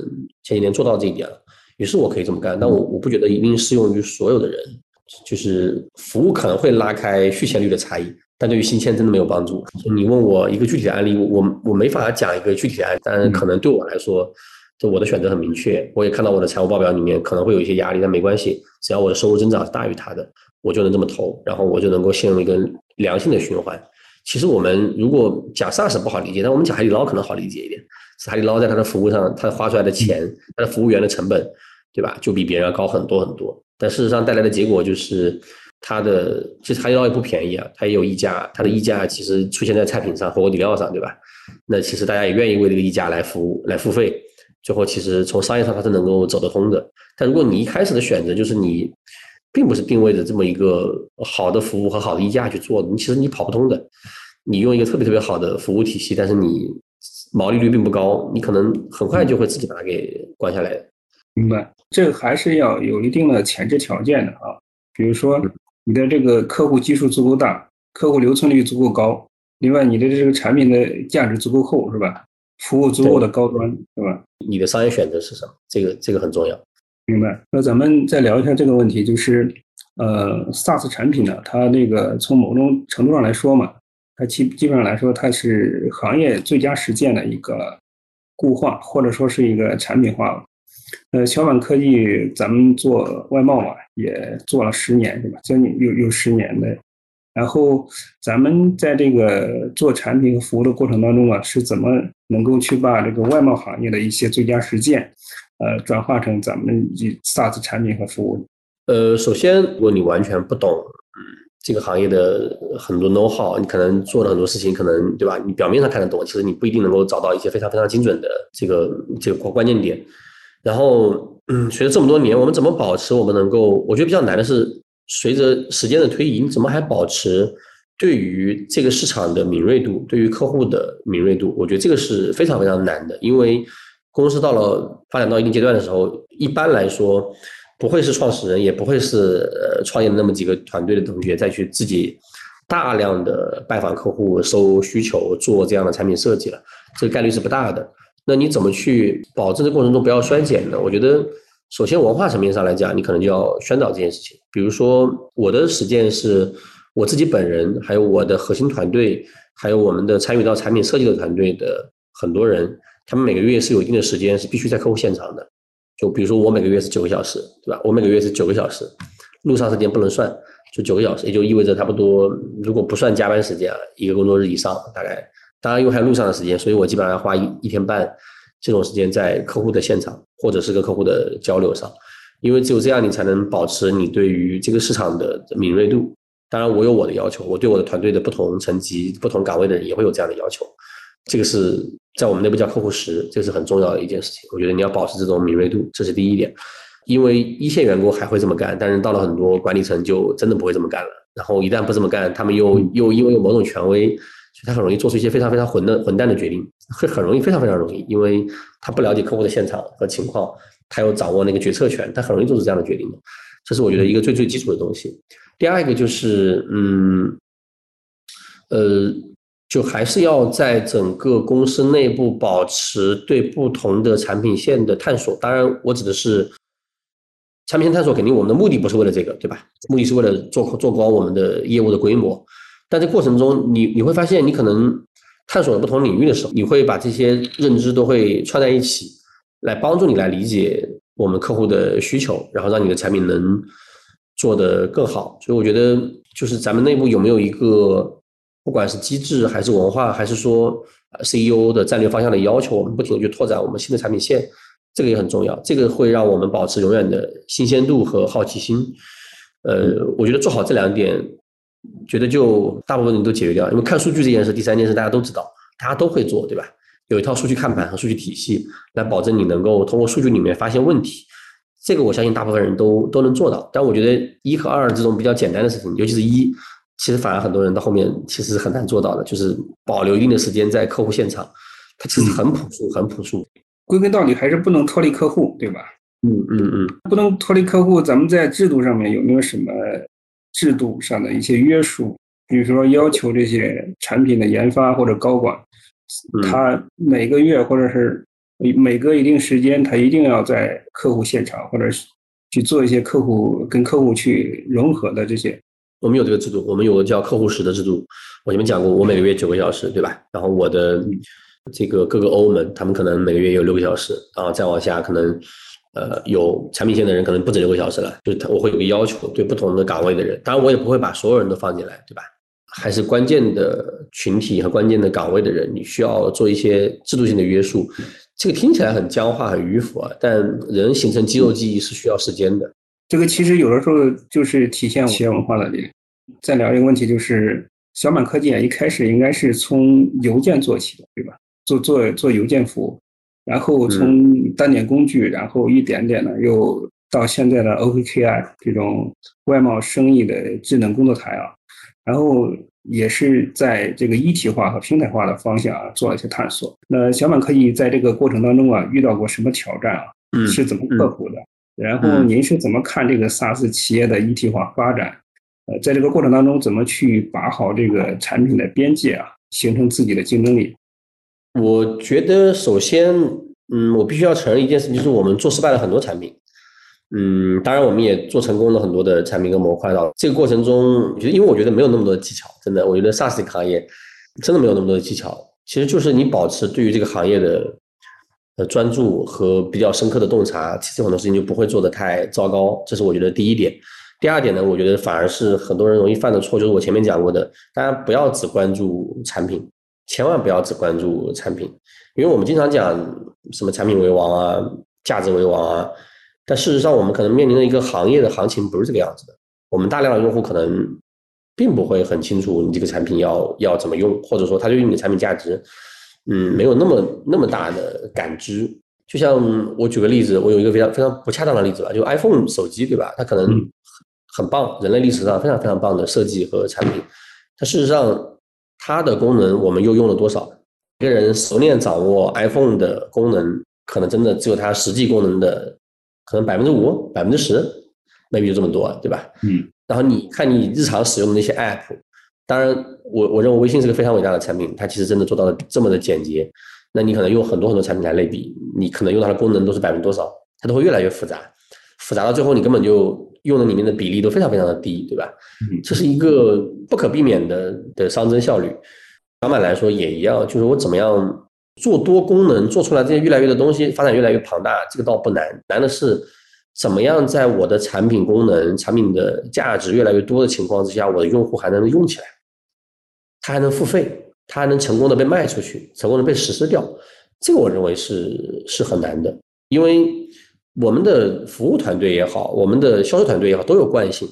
前几年做到这一点了，于是我可以这么干。但我我不觉得一定适用于所有的人。就是服务可能会拉开续签率的差异，但对于新签真的没有帮助。你问我一个具体的案例，我我没法讲一个具体的案例，但可能对我来说，就我的选择很明确。我也看到我的财务报表里面可能会有一些压力，但没关系，只要我的收入增长是大于它的，我就能这么投，然后我就能够陷入一个良性的循环。其实我们如果讲 SaaS 不好理解，但我们讲海底捞可能好理解一点。是海底捞在它的服务上，它花出来的钱，它的服务员的成本，对吧，就比别人要高很多很多。但事实上带来的结果就是，它的其实海底捞也不便宜啊，它也有溢价，它的溢价其实出现在菜品上、火锅底料上，对吧？那其实大家也愿意为这个溢价来服务、来付费，最后其实从商业上它是能够走得通的。但如果你一开始的选择就是你并不是定位着这么一个好的服务和好的溢价去做，你其实你跑不通的。你用一个特别特别好的服务体系，但是你毛利率并不高，你可能很快就会自己把它给关下来。明白。这个还是要有一定的前置条件的啊，比如说你的这个客户基数足够大，客户留存率足够高，另外你的这个产品的价值足够厚，是吧？服务足够的高端，是吧？你的商业选择是什么？这个这个很重要。明白。那咱们再聊一下这个问题，就是呃，SaaS 产品呢，它那个从某种程度上来说嘛，它基基本上来说，它是行业最佳实践的一个固化，或者说是一个产品化。呃，小满科技，咱们做外贸嘛，也做了十年，是吧？将近有有十年的然后咱们在这个做产品和服务的过程当中啊，是怎么能够去把这个外贸行业的一些最佳实践，呃，转化成咱们以 SaaS 产品和服务？呃，首先，如果你完全不懂，这个行业的很多 know how，你可能做的很多事情，可能对吧？你表面上看得懂，其实你不一定能够找到一些非常非常精准的这个这个关键点。然后，嗯，随着这么多年，我们怎么保持我们能够？我觉得比较难的是。随着时间的推移，你怎么还保持对于这个市场的敏锐度，对于客户的敏锐度？我觉得这个是非常非常难的，因为公司到了发展到一定阶段的时候，一般来说不会是创始人，也不会是呃创业的那么几个团队的同学再去自己大量的拜访客户、收需求、做这样的产品设计了，这个概率是不大的。那你怎么去保证这过程中不要衰减呢？我觉得。首先，文化层面上来讲，你可能就要宣导这件事情。比如说，我的实践是，我自己本人，还有我的核心团队，还有我们的参与到产品设计的团队的很多人，他们每个月是有一定的时间是必须在客户现场的。就比如说，我每个月是九个小时，对吧？我每个月是九个小时，路上时间不能算，就九个小时，也就意味着差不多，如果不算加班时间啊，一个工作日以上，大概，当然因为还有路上的时间，所以我基本上要花一一天半。这种时间在客户的现场，或者是跟客户的交流上，因为只有这样，你才能保持你对于这个市场的敏锐度。当然，我有我的要求，我对我的团队的不同层级、不同岗位的人也会有这样的要求。这个是在我们内部叫客户时，这是很重要的一件事情。我觉得你要保持这种敏锐度，这是第一点。因为一线员工还会这么干，但是到了很多管理层就真的不会这么干了。然后一旦不这么干，他们又又因为有某种权威。所以他很容易做出一些非常非常混的混蛋的决定，会很容易非常非常容易，因为他不了解客户的现场和情况，他又掌握那个决策权，他很容易做出这样的决定的。这是我觉得一个最最基础的东西。第二一个就是，嗯，呃，就还是要在整个公司内部保持对不同的产品线的探索。当然，我指的是产品线探索，肯定我们的目的不是为了这个，对吧？目的是为了做做高我们的业务的规模。但这过程中，你你会发现，你可能探索了不同领域的时候，你会把这些认知都会串在一起，来帮助你来理解我们客户的需求，然后让你的产品能做得更好。所以我觉得，就是咱们内部有没有一个，不管是机制还是文化，还是说 CEO 的战略方向的要求，我们不停的去拓展我们新的产品线，这个也很重要。这个会让我们保持永远的新鲜度和好奇心。呃，我觉得做好这两点。觉得就大部分人都解决掉，因为看数据这件事，第三件事大家都知道，大家都会做，对吧？有一套数据看盘和数据体系来保证你能够通过数据里面发现问题，这个我相信大部分人都都能做到。但我觉得一和二这种比较简单的事情，尤其是一，其实反而很多人到后面其实是很难做到的，就是保留一定的时间在客户现场，它其实很朴素，很朴素。归根到底还是不能脱离客户，对吧？嗯嗯嗯，不能脱离客户。咱们在制度上面有没有什么？制度上的一些约束，比如说要求这些产品的研发或者高管，他每个月或者是每隔一定时间，他一定要在客户现场或者是去做一些客户跟客户去融合的这些。我们有这个制度，我们有个叫客户时的制度。我前面讲过，我每个月九个小时，对吧？然后我的这个各个欧盟，他们可能每个月有六个小时，然后再往下可能。呃，有产品线的人可能不止六个小时了，就是我会有个要求，对不同的岗位的人，当然我也不会把所有人都放进来，对吧？还是关键的群体和关键的岗位的人，你需要做一些制度性的约束。这个听起来很僵化、很迂腐啊，但人形成肌肉记忆是需要时间的。这个其实有的时候就是体现企业文化的力量。再聊一个问题，就是小满科技啊，一开始应该是从邮件做起的，对吧？做做做邮件服务。然后从单点工具，然后一点点的又到现在的 OKKI 这种外贸生意的智能工作台啊，然后也是在这个一体化和平台化的方向啊做了一些探索。那小满可以在这个过程当中啊遇到过什么挑战啊？嗯，是怎么克服的？然后您是怎么看这个 SaaS 企业的一体化发展？呃，在这个过程当中怎么去把好这个产品的边界啊，形成自己的竞争力？我觉得首先，嗯，我必须要承认一件事情，就是我们做失败了很多产品，嗯，当然我们也做成功了很多的产品跟模块。到这个过程中，觉得因为我觉得没有那么多的技巧，真的，我觉得 SaaS 这个行业真的没有那么多的技巧。其实就是你保持对于这个行业的呃专注和比较深刻的洞察，其实很多事情就不会做得太糟糕。这是我觉得第一点。第二点呢，我觉得反而是很多人容易犯的错，就是我前面讲过的，大家不要只关注产品，千万不要只关注产品，因为我们经常讲什么产品为王啊，价值为王啊，但事实上我们可能面临的一个行业的行情不是这个样子的，我们大量的用户可能并不会很清楚你这个产品要要怎么用，或者说他对于你的产品价值，嗯，没有那么那么大的感知。就像我举个例子，我有一个非常非常不恰当的例子吧，就 iPhone 手机对吧？它可能。很棒，人类历史上非常非常棒的设计和产品，但事实上它的功能我们又用了多少？一个人熟练掌握 iPhone 的功能，可能真的只有它实际功能的可能百分之五、百分之十，maybe 就这么多，对吧？嗯。然后你看你日常使用的那些 App，当然我我认为微信是个非常伟大的产品，它其实真的做到了这么的简洁。那你可能用很多很多产品来类比，你可能用它的功能都是百分之多少，它都会越来越复杂。复杂到最后，你根本就用的里面的比例都非常非常的低，对吧？这是一个不可避免的的熵增效率。小满来说也一样，就是我怎么样做多功能，做出来这些越来越多东西，发展越来越庞大，这个倒不难，难的是怎么样在我的产品功能、产品的价值越来越多的情况之下，我的用户还能用起来，他还能付费，他还能成功的被卖出去，成功的被实施掉。这个我认为是是很难的，因为。我们的服务团队也好，我们的销售团队也好，都有惯性。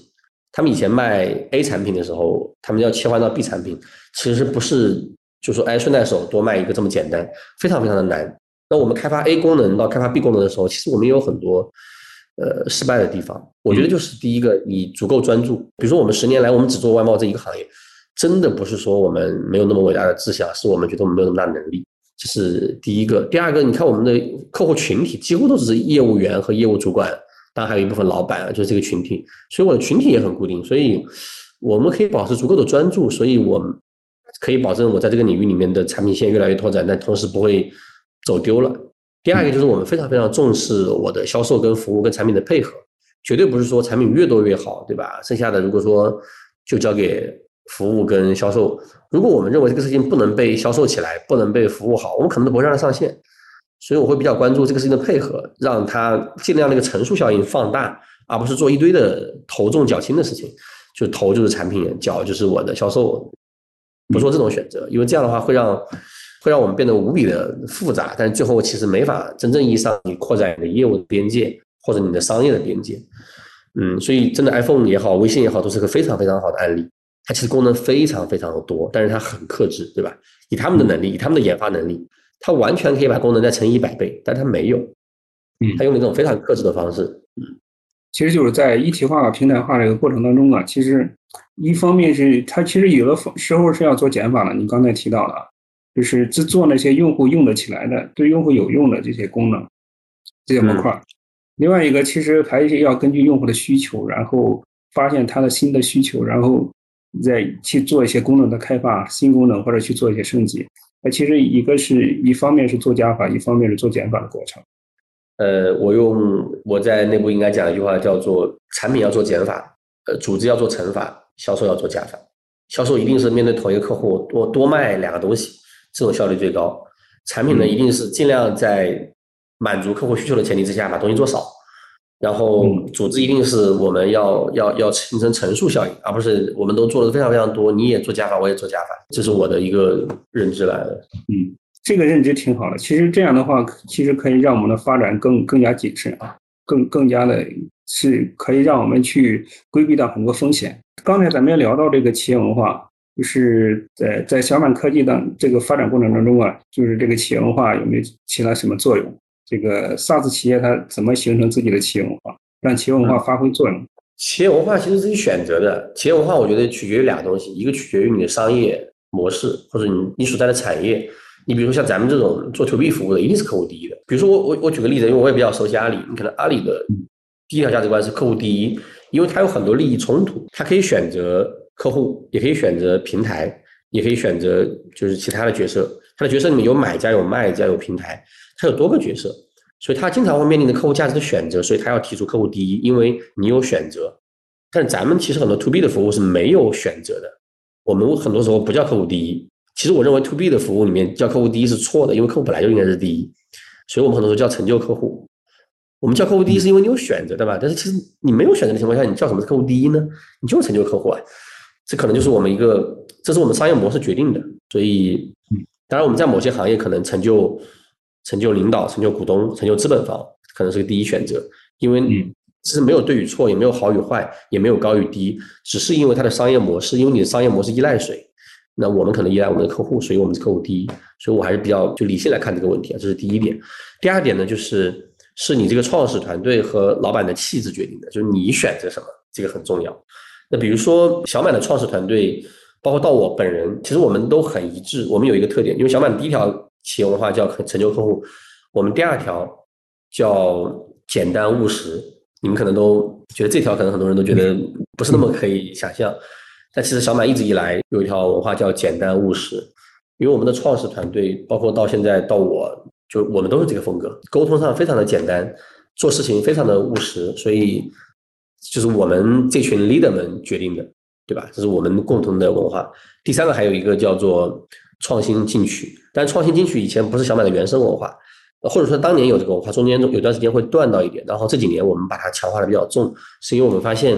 他们以前卖 A 产品的时候，他们要切换到 B 产品，其实不是就说哎顺带手多卖一个这么简单，非常非常的难。那我们开发 A 功能到开发 B 功能的时候，其实我们也有很多呃失败的地方。我觉得就是第一个，你足够专注。比如说我们十年来我们只做外贸这一个行业，真的不是说我们没有那么伟大的志向，是我们觉得我们没有那么大能力。这是第一个，第二个，你看我们的客户群体几乎都只是业务员和业务主管，当然还有一部分老板，就是这个群体，所以我的群体也很固定，所以我们可以保持足够的专注，所以我可以保证我在这个领域里面的产品线越来越拓展，但同时不会走丢了。第二个就是我们非常非常重视我的销售跟服务跟产品的配合，绝对不是说产品越多越好，对吧？剩下的如果说就交给。服务跟销售，如果我们认为这个事情不能被销售起来，不能被服务好，我们可能都不会让它上线。所以我会比较关注这个事情的配合，让它尽量那个乘数效应放大，而不是做一堆的头重脚轻的事情。就头就是产品，脚就是我的销售，不做这种选择，因为这样的话会让会让我们变得无比的复杂，但最后其实没法真正意义上你扩展你的业务的边界或者你的商业的边界。嗯，所以真的 iPhone 也好，微信也好，都是个非常非常好的案例。它其实功能非常非常的多，但是它很克制，对吧？以他们的能力，以他们的研发能力，它完全可以把功能再乘一百倍，但它没有，嗯，它用了一种非常克制的方式，嗯，其实就是在一体化、平台化这个过程当中啊，其实一方面是它其实有的时候是要做减法的，你刚才提到了，就是只做那些用户用得起来的、对用户有用的这些功能、这些模块。另外一个其实还是要根据用户的需求，然后发现他的新的需求，然后。再去做一些功能的开发，新功能或者去做一些升级。那其实一个是一方面是做加法，一方面是做减法的过程。呃，我用我在内部应该讲一句话，叫做产品要做减法，呃，组织要做乘法，销售要做加法。销售一定是面对同一个客户多多卖两个东西，这种效率最高。产品呢，一定是尽量在满足客户需求的前提之下，把东西做少。然后组织一定是我们要要要形成乘数效应，而不是我们都做的非常非常多，你也做加法，我也做加法，这是我的一个认知来的。嗯，这个认知挺好的。其实这样的话，其实可以让我们的发展更更加谨慎啊，更更加的是可以让我们去规避到很多风险。刚才咱们也聊到这个企业文化，就是在在小满科技的这个发展过程当中啊，就是这个企业文化有没有起到什么作用？这个 SaaS 企业它怎么形成自己的企业文化，让企业文化发挥作用？企业文化其实自己选择的。企业文化我觉得取决于俩东西，一个取决于你的商业模式，或者你你所在的产业。你比如说像咱们这种做 To B 服务的，一定是客户第一的。比如说我我我举个例子，因为我也比较熟悉阿里，你可能阿里的第一条价值观是客户第一，因为它有很多利益冲突，它可以选择客户，也可以选择平台，也可以选择就是其他的角色。它的角色里面有买家、有卖家、有平台。它有多个角色，所以他经常会面临着客户价值的选择，所以他要提出客户第一，因为你有选择。但咱们其实很多 to B 的服务是没有选择的，我们很多时候不叫客户第一。其实我认为 to B 的服务里面叫客户第一是错的，因为客户本来就应该是第一，所以我们很多时候叫成就客户。我们叫客户第一是因为你有选择，对吧？但是其实你没有选择的情况下，你叫什么客户第一呢？你就是成就客户啊。这可能就是我们一个，这是我们商业模式决定的。所以，当然我们在某些行业可能成就成就领导、成就股东、成就资本方，可能是个第一选择，因为其实没有对与错，也没有好与坏，也没有高与低，只是因为它的商业模式，因为你的商业模式依赖谁，那我们可能依赖我们的客户，所以我们是客户第一。所以我还是比较就理性来看这个问题啊，这是第一点。第二点呢，就是是你这个创始团队和老板的气质决定的，就是你选择什么，这个很重要。那比如说小满的创始团队，包括到我本人，其实我们都很一致。我们有一个特点，因为小满第一条企业文化叫成就客户，我们第二条叫简单务实。你们可能都觉得这条可能很多人都觉得不是那么可以想象，但其实小满一直以来有一条文化叫简单务实。因为我们的创始团队，包括到现在到我就我们都是这个风格，沟通上非常的简单，做事情非常的务实，所以。就是我们这群 leader 们决定的，对吧？这是我们共同的文化。第三个还有一个叫做创新进取，但创新进取以前不是小满的原生文化，或者说当年有这个文化，中间有段时间会断到一点，然后这几年我们把它强化的比较重，是因为我们发现，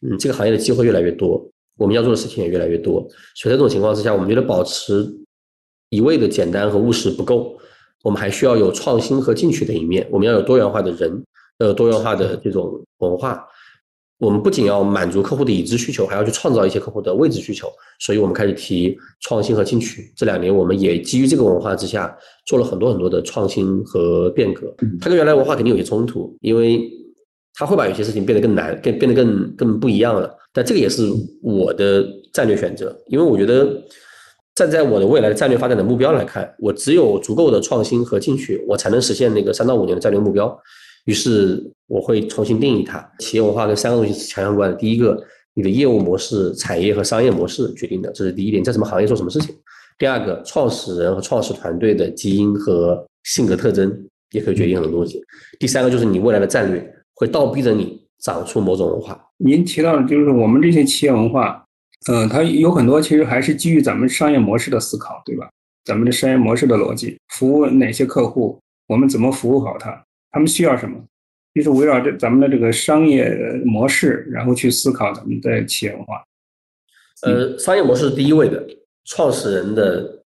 嗯，这个行业的机会越来越多，我们要做的事情也越来越多，所以在这种情况之下，我们觉得保持一味的简单和务实不够，我们还需要有创新和进取的一面，我们要有多元化的人，要有多元化的这种文化。我们不仅要满足客户的已知需求，还要去创造一些客户的未知需求，所以我们开始提创新和进取。这两年，我们也基于这个文化之下，做了很多很多的创新和变革。它跟原来文化肯定有些冲突，因为它会把有些事情变得更难，更变得更更不一样了。但这个也是我的战略选择，因为我觉得站在我的未来的战略发展的目标来看，我只有足够的创新和进取，我才能实现那个三到五年的战略目标。于是我会重新定义它。企业文化跟三个东西是强相关的。第一个，你的业务模式、产业和商业模式决定的，这是第一点，在什么行业做什么事情。第二个，创始人和创始团队的基因和性格特征也可以决定很多东西。第三个就是你未来的战略会倒逼着你长出某种文化。您提到的就是我们这些企业文化，嗯，它有很多其实还是基于咱们商业模式的思考，对吧？咱们的商业模式的逻辑，服务哪些客户，我们怎么服务好他。他们需要什么？就是围绕着咱们的这个商业模式，然后去思考咱们的企业文化。呃，商业模式是第一位的，创始人的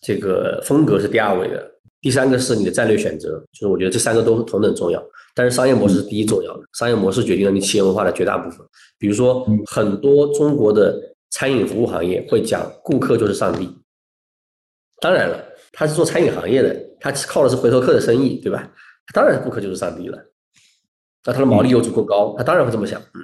这个风格是第二位的，第三个是你的战略选择。就是我觉得这三个都同等重要，但是商业模式是第一重要的。商业模式决定了你企业文化的绝大部分。比如说，很多中国的餐饮服务行业会讲顾客就是上帝。当然了，他是做餐饮行业的，他靠的是回头客的生意，对吧？当然，顾客就是上帝了。那他的毛利又足够高，他当然会这么想。嗯，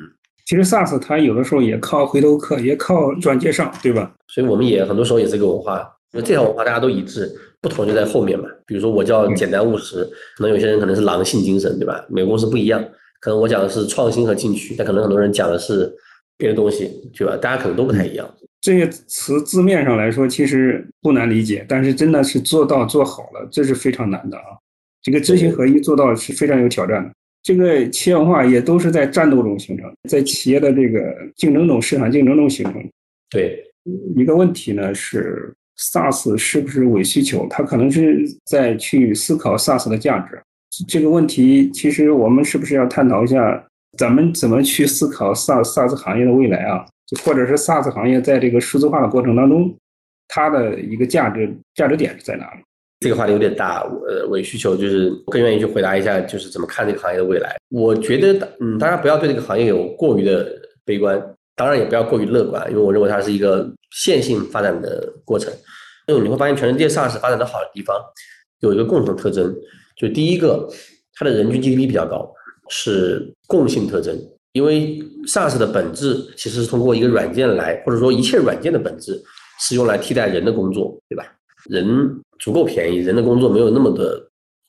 其实 SaaS 它有的时候也靠回头客，也靠转介绍，对吧？所以我们也很多时候也是个文化。那这条文化大家都一致，不同就在后面嘛。比如说我叫简单务实，可能有些人可能是狼性精神，对吧？每个公司不一样，可能我讲的是创新和进取，但可能很多人讲的是别的东西，对吧？大家可能都不太一样。这些词字面上来说其实不难理解，但是真的是做到做好了，这是非常难的啊。这个知行合一做到是非常有挑战的。这个企业文化也都是在战斗中形成，在企业的这个竞争中、市场竞争中形成。对，一个问题呢是 SaaS 是不是伪需求？它可能是在去思考 SaaS 的价值。这个问题其实我们是不是要探讨一下，咱们怎么去思考 SaaS SaaS 行业的未来啊？或者是 SaaS 行业在这个数字化的过程当中，它的一个价值价值点是在哪里？这个话题有点大，呃，伪需求就是更愿意去回答一下，就是怎么看这个行业的未来。我觉得，嗯，大家不要对这个行业有过于的悲观，当然也不要过于乐观，因为我认为它是一个线性发展的过程。因为你会发现，全世界 SaaS 发展的好的地方有一个共同特征，就第一个，它的人均 GDP 比较高，是共性特征。因为 SaaS 的本质其实是通过一个软件来，或者说一切软件的本质是用来替代人的工作，对吧？人足够便宜，人的工作没有那么的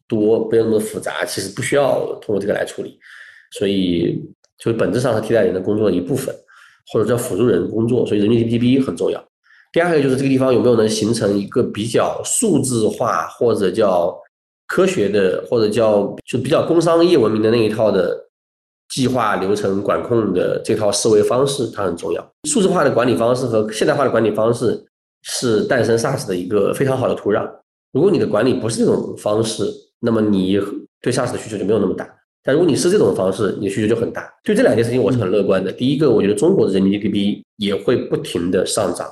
多，没有那么复杂，其实不需要通过这个来处理，所以就本质上是替代人的工作的一部分，或者叫辅助人工作，所以人均 GDP 很重要。第二个就是这个地方有没有能形成一个比较数字化或者叫科学的，或者叫就比较工商业文明的那一套的计划流程管控的这套思维方式，它很重要。数字化的管理方式和现代化的管理方式。是诞生 SaaS 的一个非常好的土壤。如果你的管理不是这种方式，那么你对 SaaS 的需求就没有那么大。但如果你是这种方式，你的需求就很大。对这两件事情我是很乐观的。第一个，我觉得中国的人民 GDP 也会不停的上涨，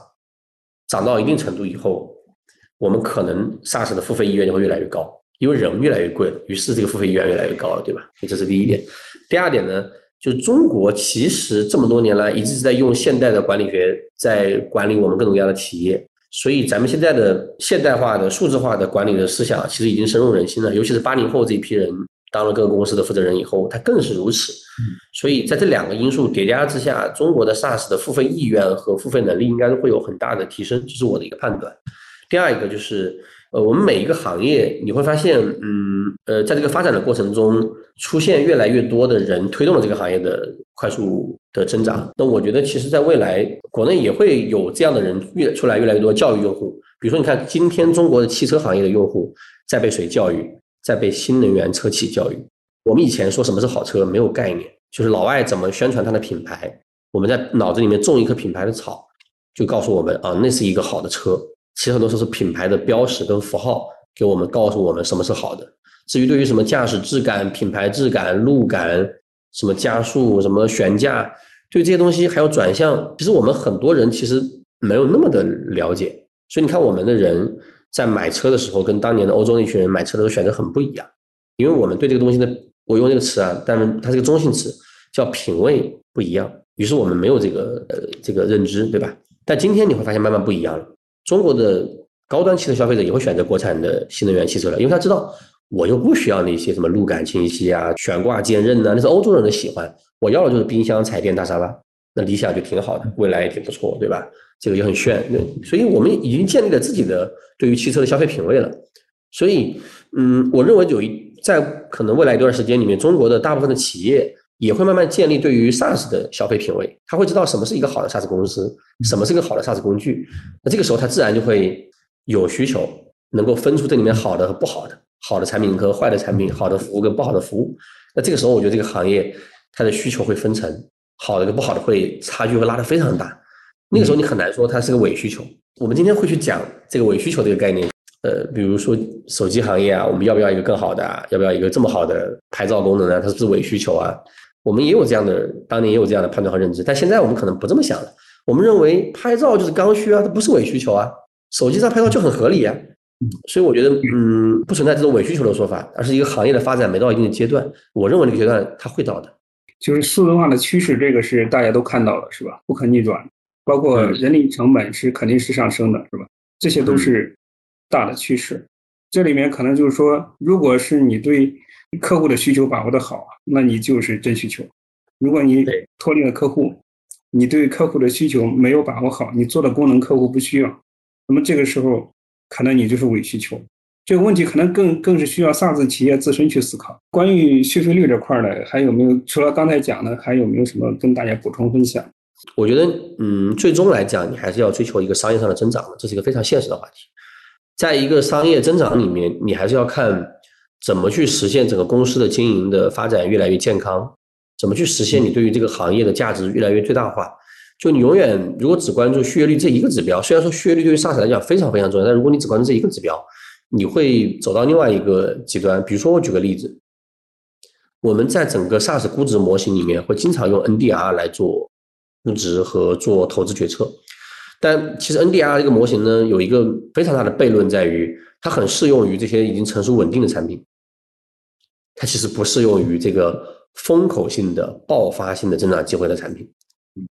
涨到一定程度以后，我们可能 SaaS 的付费意愿就会越来越高，因为人越来越贵了，于是这个付费意愿越来越高了，对吧？这是第一点。第二点呢，就中国其实这么多年来一直是在用现代的管理学在管理我们各种各样的企业，所以咱们现在的现代化的数字化的管理的思想其实已经深入人心了，尤其是八零后这一批人。当了各个公司的负责人以后，他更是如此。所以在这两个因素叠加之下，中国的 SaaS 的付费意愿和付费能力应该会有很大的提升，这是我的一个判断。第二一个就是，呃，我们每一个行业你会发现，嗯，呃，在这个发展的过程中，出现越来越多的人推动了这个行业的快速的增长。那我觉得，其实在未来，国内也会有这样的人越出来越来越多教育用户。比如说，你看今天中国的汽车行业的用户在被谁教育？在被新能源车企教育。我们以前说什么是好车没有概念，就是老外怎么宣传它的品牌，我们在脑子里面种一棵品牌的草，就告诉我们啊，那是一个好的车。其实很多时候是品牌的标识跟符号给我们告诉我们什么是好的。至于对于什么驾驶质感、品牌质感、路感、什么加速、什么悬架，对这些东西还有转向，其实我们很多人其实没有那么的了解。所以你看我们的人。在买车的时候，跟当年的欧洲那群人买车的时候选择很不一样，因为我们对这个东西的，我用这个词啊，但是它是个中性词，叫品味不一样。于是我们没有这个呃这个认知，对吧？但今天你会发现慢慢不一样了。中国的高端汽车消费者也会选择国产的新能源汽车了，因为他知道我又不需要那些什么路感清晰啊、悬挂坚韧呐，那是欧洲人的喜欢。我要的就是冰箱、彩电、大沙发。那理想就挺好的，未来也挺不错，对吧？这个也很炫，所以我们已经建立了自己的对于汽车的消费品味了。所以，嗯，我认为有一在可能未来一段时间里面，中国的大部分的企业也会慢慢建立对于 SaaS 的消费品味，他会知道什么是一个好的 SaaS 公司，什么是一个好的 SaaS 工具。那这个时候，他自然就会有需求，能够分出这里面好的和不好的，好的产品和坏的产品，好的服务跟不好的服务。那这个时候，我觉得这个行业它的需求会分层。好的跟不好的会差距会拉得非常大，那个时候你很难说它是个伪需求。我们今天会去讲这个伪需求这个概念，呃，比如说手机行业啊，我们要不要一个更好的？要不要一个这么好的拍照功能啊？它是不是伪需求啊？我们也有这样的，当年也有这样的判断和认知，但现在我们可能不这么想了。我们认为拍照就是刚需啊，它不是伪需求啊，手机上拍照就很合理啊。所以我觉得，嗯，不存在这种伪需求的说法，而是一个行业的发展没到一定的阶段，我认为那个阶段它会到的。就是数字化的趋势，这个是大家都看到了，是吧？不可逆转，包括人力成本是肯定是上升的，是吧？这些都是大的趋势。这里面可能就是说，如果是你对客户的需求把握的好，那你就是真需求；如果你脱离了客户，你对客户的需求没有把握好，你做的功能客户不需要，那么这个时候可能你就是伪需求。这个问题可能更更是需要 SaaS 企业自身去思考。关于续费率这块呢，还有没有除了刚才讲的，还有没有什么跟大家补充分享？我觉得，嗯，最终来讲，你还是要追求一个商业上的增长的，这是一个非常现实的话题。在一个商业增长里面，你还是要看怎么去实现整个公司的经营的发展越来越健康，怎么去实现你对于这个行业的价值越来越最大化。就你永远如果只关注续约率这一个指标，虽然说续约率对于 SaaS 来讲非常非常重要，但如果你只关注这一个指标，你会走到另外一个极端，比如说我举个例子，我们在整个 SaaS 估值模型里面会经常用 NDR 来做估值和做投资决策，但其实 NDR 这个模型呢，有一个非常大的悖论在于，它很适用于这些已经成熟稳定的产品，它其实不适用于这个风口性的爆发性的增长机会的产品，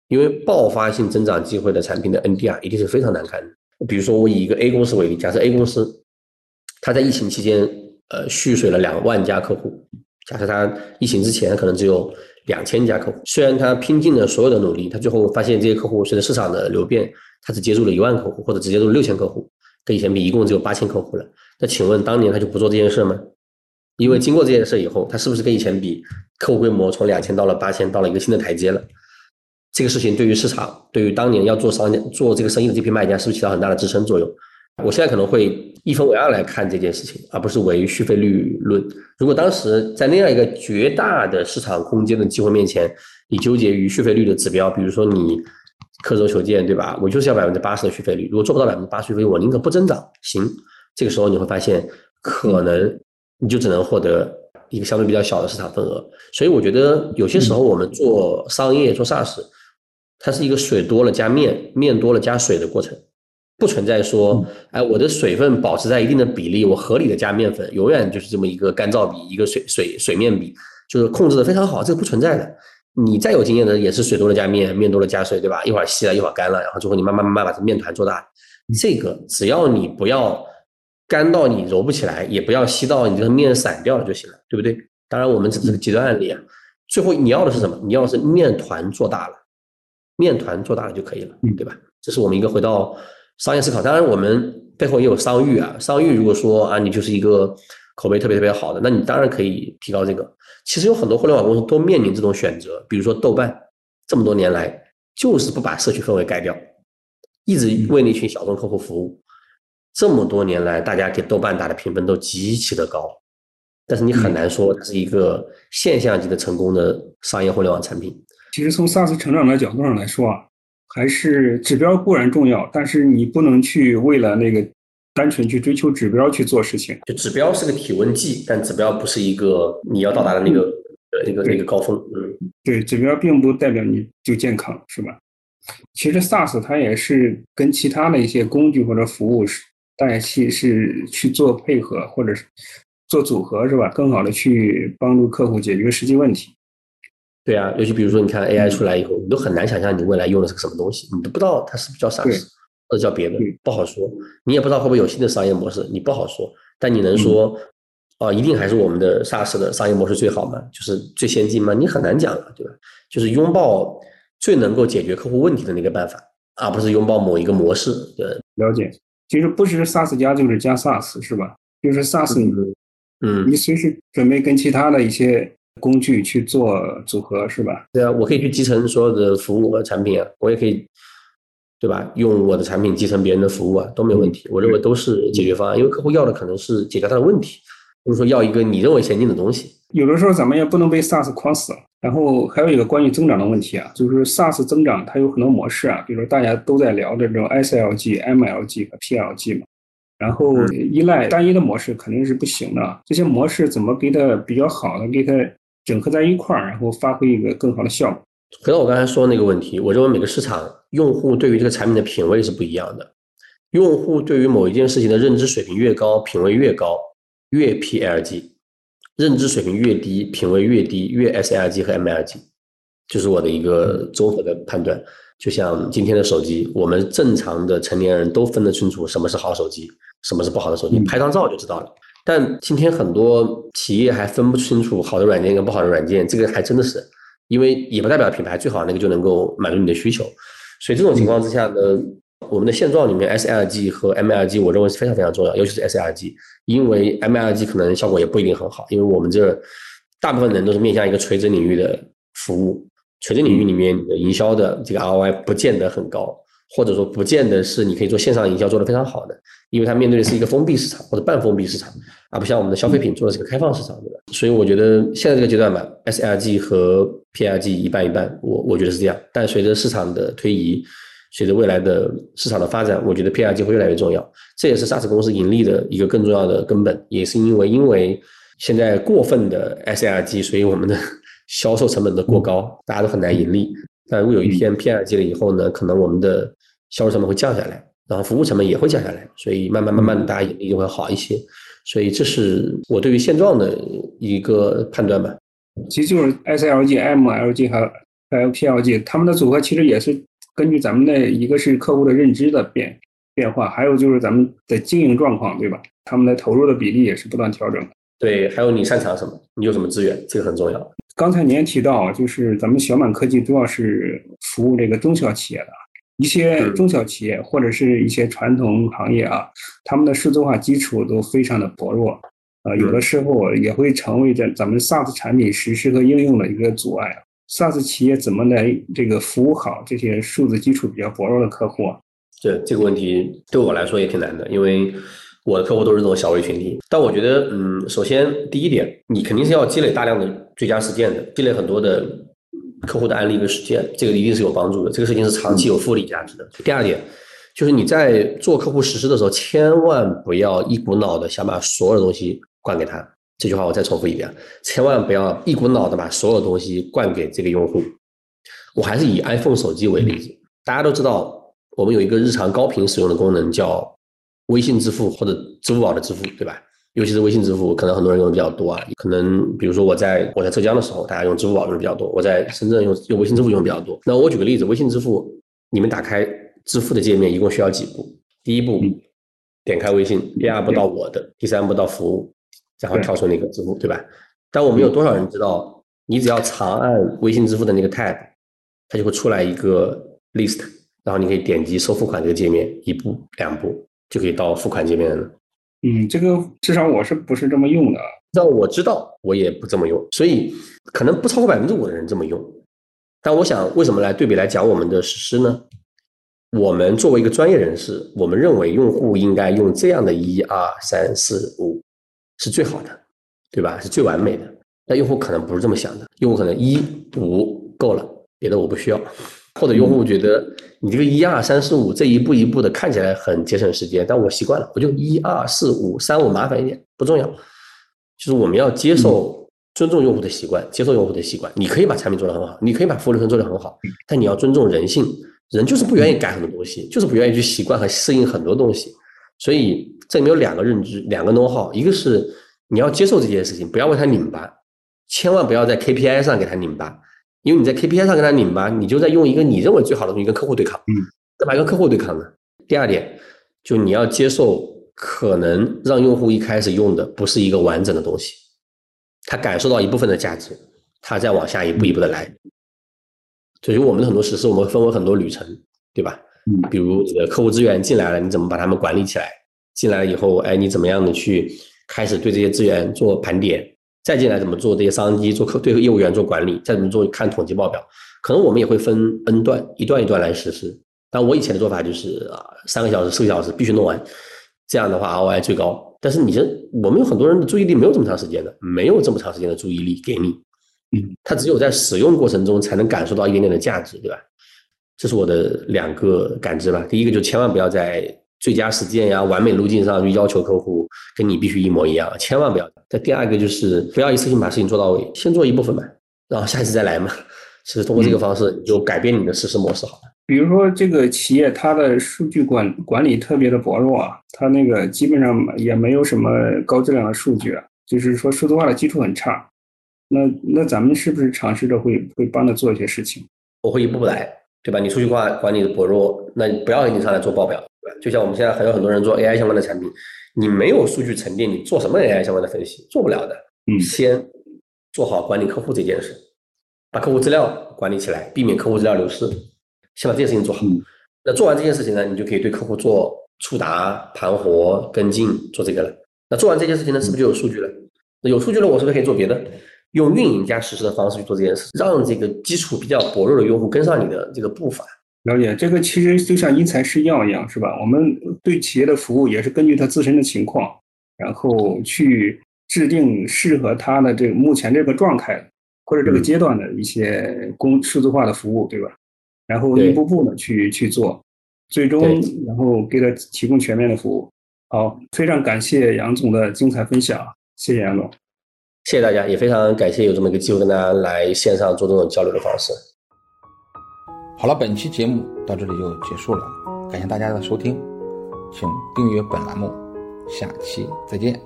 因为爆发性增长机会的产品的 NDR 一定是非常难看的。比如说我以一个 A 公司为例，假设 A 公司。它在疫情期间，呃，蓄水了两万家客户。假设它疫情之前可能只有两千家客户，虽然它拼尽了所有的努力，它最后发现这些客户随着市场的流变，它只接触了一万客户，或者只接入了六千客户，跟以前比一共只有八千客户了。那请问当年他就不做这件事吗？因为经过这件事以后，他是不是跟以前比，客户规模从两千到了八千，到了一个新的台阶了？这个事情对于市场，对于当年要做商家做这个生意的这批卖家，是不是起到很大的支撑作用？我现在可能会一分为二来看这件事情，而不是为续费率论。如果当时在那样一个绝大的市场空间的机会面前，你纠结于续费率的指标，比如说你刻舟求剑，对吧？我就是要百分之八十的续费率，如果做不到百分之八十续费率，我宁可不增长。行，这个时候你会发现，可能你就只能获得一个相对比较小的市场份额。所以我觉得有些时候我们做商业做 SaaS，它是一个水多了加面，面多了加水的过程，不存在说，哎，我的水分保持在一定的比例，我合理的加面粉，永远就是这么一个干燥比，一个水水水面比，就是控制的非常好，这个不存在的。你再有经验的也是水多了加面，面多了加水，对吧？一会儿稀了，一会儿干了，然后最后你慢慢慢慢把这面团做大。这个只要你不要干到你揉不起来，也不要稀到你这个面散掉了就行了，对不对？当然我们只是个极端案例啊。最后你要的是什么？你要的是面团做大了，面团做大了就可以了，对吧？这是我们一个回到商业思考。当然我们背后也有商誉啊。商誉如果说啊，你就是一个口碑特别特别好的，那你当然可以提高这个。其实有很多互联网公司都面临这种选择，比如说豆瓣，这么多年来就是不把社区氛围改掉，一直为那群小众客户服务。这么多年来，大家给豆瓣打的评分都极其的高，但是你很难说它是一个现象级的成功的商业互联网产品。其实从 SaaS 成长的角度上来说啊，还是指标固然重要，但是你不能去为了那个。单纯去追求指标去做事情，就指标是个体温计，但指标不是一个你要到达的那个呃那个那个高峰。嗯，对，指标并不代表你就健康，是吧？其实 SaaS 它也是跟其他的一些工具或者服务是大家去是去做配合，或者是做组合，是吧？更好的去帮助客户解决实际问题。对啊，尤其比如说你看 AI 出来以后，你都很难想象你未来用的是个什么东西，你都不知道它是不是叫 SaaS。或者叫别的不好说，你也不知道会不会有新的商业模式，你不好说。但你能说，哦，一定还是我们的 SaaS 的商业模式最好吗？就是最先进吗？你很难讲了，对吧？就是拥抱最能够解决客户问题的那个办法，而不是拥抱某一个模式。对，了解。其实不是 SaaS 加就是加 SaaS 是吧？就是 SaaS，嗯，你随时准备跟其他的一些工具去做组合是吧？对啊，我可以去集成所有的服务和产品啊，我也可以。对吧？用我的产品集成别人的服务啊，都没问题。我认为都是解决方案，因为客户要的可能是解决他的问题，不是说要一个你认为先进的东西。有的时候咱们也不能被 SaaS 框死了。然后还有一个关于增长的问题啊，就是 SaaS 增长它有很多模式啊，比如说大家都在聊的这种 SLG、MLG 和 PLG 嘛。然后依赖单一的模式肯定是不行的。这些模式怎么给它比较好的给它整合在一块儿，然后发挥一个更好的效果？回到我刚才说的那个问题，我认为每个市场用户对于这个产品的品味是不一样的。用户对于某一件事情的认知水平越高，品味越高，越 PLG；认知水平越低，品味越低，越 SLG 和 MLG。就是我的一个综合的判断。就像今天的手机，我们正常的成年人都分得清楚什么是好手机，什么是不好的手机，拍张照就知道了。但今天很多企业还分不清楚好的软件跟不好的软件，这个还真的是。因为也不代表品牌最好那个就能够满足你的需求，所以这种情况之下呢，我们的现状里面 SLG 和 MLG 我认为是非常非常重要，尤其是 SLG，因为 MLG 可能效果也不一定很好，因为我们这大部分人都是面向一个垂直领域的服务，垂直领域里面你的营销的这个 ROI 不见得很高。或者说，不见得是你可以做线上营销做得非常好的，因为它面对的是一个封闭市场或者半封闭市场，而不像我们的消费品做的是个开放市场，对吧？所以我觉得现在这个阶段吧，SLG 和 PLG 一半一半，我我觉得是这样。但随着市场的推移，随着未来的市场的发展，我觉得 PRG 会越来越重要。这也是 SaaS 公司盈利的一个更重要的根本，也是因为因为现在过分的 SLG，所以我们的 销售成本的过高，大家都很难盈利。但如果有一天 PRG 了以后呢，可能我们的销售成本会降下来，然后服务成本也会降下来，所以慢慢慢慢的大家盈利就会好一些。所以这是我对于现状的一个判断吧。其实就是 SLG、MLG 和 LPLG，他们的组合其实也是根据咱们的一个是客户的认知的变变化，还有就是咱们的经营状况，对吧？他们的投入的比例也是不断调整。对，还有你擅长什么，你有什么资源，这个很重要。刚才您也提到，就是咱们小满科技主要是服务这个中小企业的。一些中小企业或者是一些传统行业啊，他们的数字化基础都非常的薄弱，呃，有的时候也会成为咱咱们 SaaS 产品实施和应用的一个阻碍。SaaS 企业怎么来这个服务好这些数字基础比较薄弱的客户啊？这这个问题对我来说也挺难的，因为我的客户都是这种小微群体。但我觉得，嗯，首先第一点，你肯定是要积累大量的最佳实践的，积累很多的。客户的案例跟实践，这个一定是有帮助的。这个事情是长期有复利价值的。第二点，就是你在做客户实施的时候，千万不要一股脑的想把所有的东西灌给他。这句话我再重复一遍，千万不要一股脑的把所有东西灌给这个用户。我还是以 iPhone 手机为例子，大家都知道，我们有一个日常高频使用的功能叫微信支付或者支付宝的支付，对吧？尤其是微信支付，可能很多人用的比较多啊。可能比如说我在我在浙江的时候，大家用支付宝用的比较多；我在深圳用用微信支付用的比较多。那我举个例子，微信支付，你们打开支付的界面一共需要几步？第一步，点开微信；第二步到我的；第三步到服务。然后跳出那个支付，对吧？但我们有多少人知道，你只要长按微信支付的那个 tab，它就会出来一个 list，然后你可以点击收付款这个界面，一步两步就可以到付款界面了。嗯，这个至少我是不是这么用的？让我知道，我也不这么用，所以可能不超过百分之五的人这么用。但我想，为什么来对比来讲我们的实施呢？我们作为一个专业人士，我们认为用户应该用这样的一二三四五。是最好的，对吧？是最完美的。那用户可能不是这么想的，用户可能一五够了，别的我不需要。或者用户觉得你这个一二三四五这一步一步的看起来很节省时间，但我习惯了，我就一二四五三五麻烦一点，不重要。就是我们要接受、尊重用户的习惯，接受用户的习惯。你可以把产品做得很好，你可以把服务流程做得很好，但你要尊重人性。人就是不愿意改很多东西，就是不愿意去习惯和适应很多东西。所以这里面有两个认知，两个 know how，一个是你要接受这件事情，不要为他拧巴，千万不要在 KPI 上给他拧巴，因为你在 KPI 上跟他拧巴，你就在用一个你认为最好的东西跟客户对抗，嗯，干嘛跟客户对抗呢？第二点，就你要接受可能让用户一开始用的不是一个完整的东西，他感受到一部分的价值，他再往下一步一步的来。所以我们的很多实施，我们分为很多旅程，对吧？嗯，比如你的客户资源进来了，你怎么把他们管理起来？进来以后，哎，你怎么样的去开始对这些资源做盘点？再进来怎么做这些商机做客对业务员做管理？再怎么做看统计报表？可能我们也会分 N 段，一段一段来实施。但我以前的做法就是啊，三个小时、四个小时必须弄完，这样的话 ROI 最高。但是你这我们有很多人的注意力没有这么长时间的，没有这么长时间的注意力给你，嗯，他只有在使用过程中才能感受到一点点的价值，对吧？这是我的两个感知吧。第一个就千万不要在最佳实践呀、完美路径上去要求客户跟你必须一模一样，千万不要。再第二个就是不要一次性把事情做到位，先做一部分嘛，然后下一次再来嘛。其实通过这个方式，你就改变你的实施模式好了。比如说这个企业它的数据管管理特别的薄弱啊，它那个基本上也没有什么高质量的数据，啊就是说数字化的基础很差。那那咱们是不是尝试着会会帮他做一些事情？我会一步步来。对吧？你数据化管理的薄弱，那不要你上来做报表，就像我们现在还有很多人做 AI 相关的产品，你没有数据沉淀，你做什么 AI 相关的分析？做不了的。嗯，先做好管理客户这件事，把客户资料管理起来，避免客户资料流失，先把这件事情做好。那做完这件事情呢，你就可以对客户做触达、盘活、跟进，做这个了。那做完这件事情呢，是不是就有数据了？那有数据了，我是不是可以做别的？用运营加实施的方式去做这件事，让这个基础比较薄弱的用户跟上你的这个步伐。了解，这个其实就像因材施教一样，是吧？我们对企业的服务也是根据他自身的情况，然后去制定适合他的这个目前这个状态或者这个阶段的一些工数字化的服务，对吧？然后一步步的去去做，最终然后给他提供全面的服务。好，非常感谢杨总的精彩分享，谢谢杨总。谢谢大家，也非常感谢有这么一个机会跟大家来线上做这种交流的方式。好了，本期节目到这里就结束了，感谢大家的收听，请订阅本栏目，下期再见。